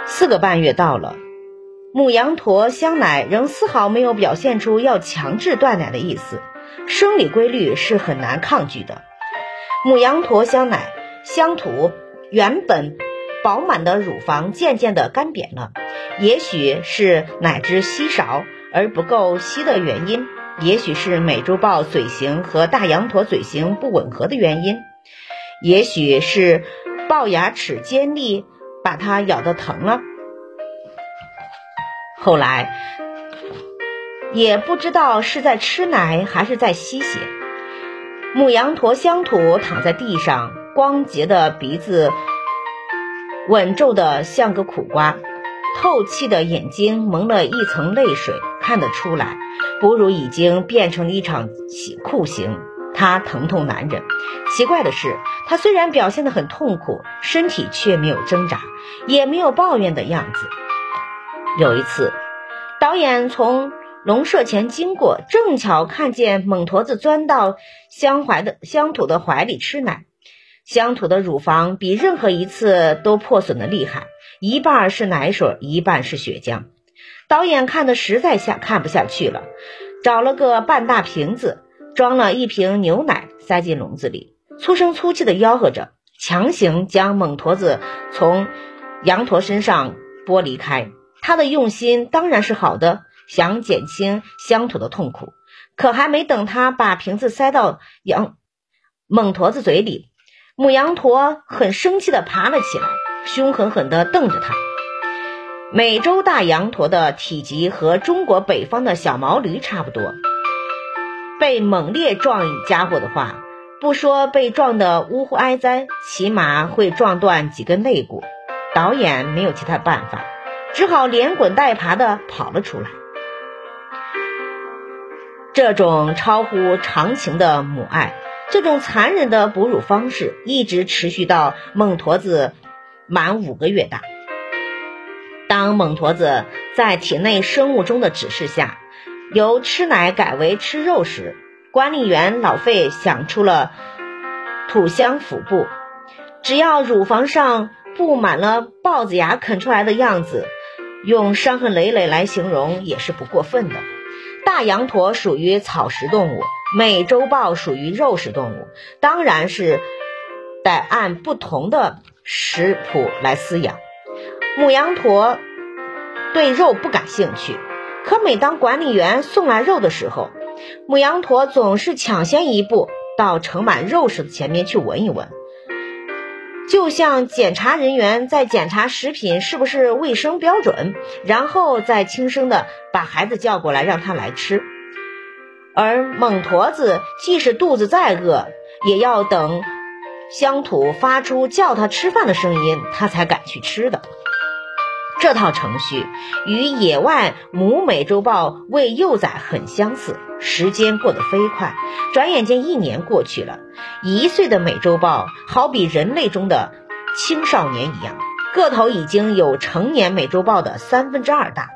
四个半月到了，母羊驼香奶仍丝毫没有表现出要强制断奶的意思，生理规律是很难抗拒的。母羊驼香奶乡土原本饱满的乳房渐渐的干瘪了，也许是奶汁稀少。而不够稀的原因，也许是美洲豹嘴型和大羊驼嘴型不吻合的原因，也许是豹牙齿尖利，把它咬得疼了。后来也不知道是在吃奶还是在吸血。母羊驼乡土躺在地上，光洁的鼻子稳皱的像个苦瓜。透气的眼睛蒙了一层泪水，看得出来，哺乳已经变成了一场酷刑，它疼痛难忍。奇怪的是，它虽然表现得很痛苦，身体却没有挣扎，也没有抱怨的样子。有一次，导演从笼舍前经过，正巧看见猛驼子钻到乡怀的乡土的怀里吃奶，乡土的乳房比任何一次都破损的厉害。一半是奶水，一半是血浆。导演看的实在下看不下去了，找了个半大瓶子，装了一瓶牛奶，塞进笼子里，粗声粗气的吆喝着，强行将猛驼子从羊驼身上剥离开。他的用心当然是好的，想减轻乡土的痛苦。可还没等他把瓶子塞到羊猛驼子嘴里，母羊驼很生气的爬了起来。凶狠狠地瞪着他。美洲大羊驼的体积和中国北方的小毛驴差不多。被猛烈撞一家伙的话，不说被撞得呜呼哀哉，起码会撞断几根肋骨。导演没有其他办法，只好连滚带爬地跑了出来。这种超乎常情的母爱，这种残忍的哺乳方式，一直持续到猛驼子。满五个月大。当猛驼子在体内生物钟的指示下，由吃奶改为吃肉时，管理员老费想出了土香腹部。只要乳房上布满了豹子牙啃出来的样子，用伤痕累累来形容也是不过分的。大羊驼属于草食动物，美洲豹属于肉食动物，当然是得按不同的。食谱来饲养母羊驼，对肉不感兴趣。可每当管理员送来肉的时候，母羊驼总是抢先一步到盛满肉食的前面去闻一闻，就像检查人员在检查食品是不是卫生标准，然后再轻声的把孩子叫过来让他来吃。而猛驼子即使肚子再饿，也要等。乡土发出叫他吃饭的声音，他才敢去吃的。这套程序与野外母美洲豹喂幼崽很相似。时间过得飞快，转眼间一年过去了。一岁的美洲豹好比人类中的青少年一样，个头已经有成年美洲豹的三分之二大。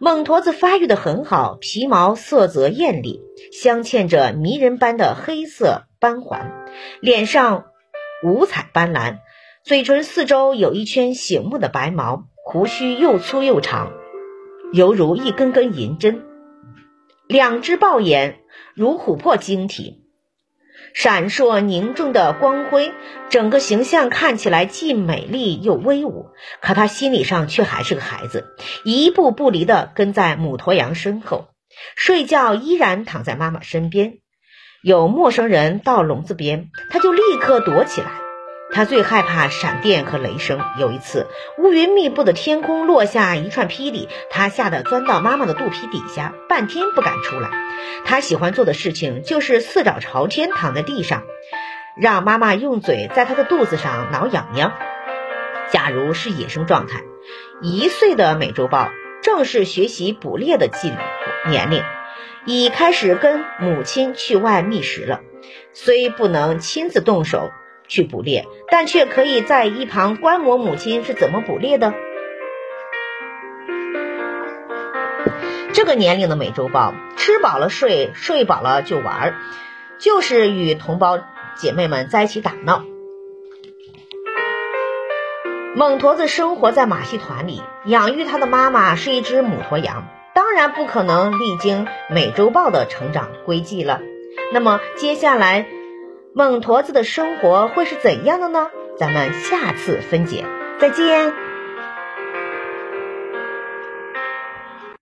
猛驼子发育的很好，皮毛色泽艳丽，镶嵌着迷人般的黑色斑环，脸上五彩斑斓，嘴唇四周有一圈醒目的白毛，胡须又粗又长，犹如一根根银针。两只豹眼如琥珀晶体，闪烁凝重的光辉，整个形象看起来既美丽又威武。可他心理上却还是个孩子，一步不离地跟在母驼羊身后，睡觉依然躺在妈妈身边。有陌生人到笼子边，他就立刻躲起来。他最害怕闪电和雷声。有一次，乌云密布的天空落下一串霹雳，他吓得钻到妈妈的肚皮底下，半天不敢出来。他喜欢做的事情就是四脚朝天躺在地上，让妈妈用嘴在他的肚子上挠痒痒。假如是野生状态，一岁的美洲豹正是学习捕猎的季年龄，已开始跟母亲去外觅食了。虽不能亲自动手。去捕猎，但却可以在一旁观摩母亲是怎么捕猎的。这个年龄的美洲豹，吃饱了睡，睡饱了就玩，就是与同胞姐妹们在一起打闹。猛驼子生活在马戏团里，养育它的妈妈是一只母驼羊，当然不可能历经美洲豹的成长轨迹了。那么接下来。猛驼子的生活会是怎样的呢？咱们下次分解，再见。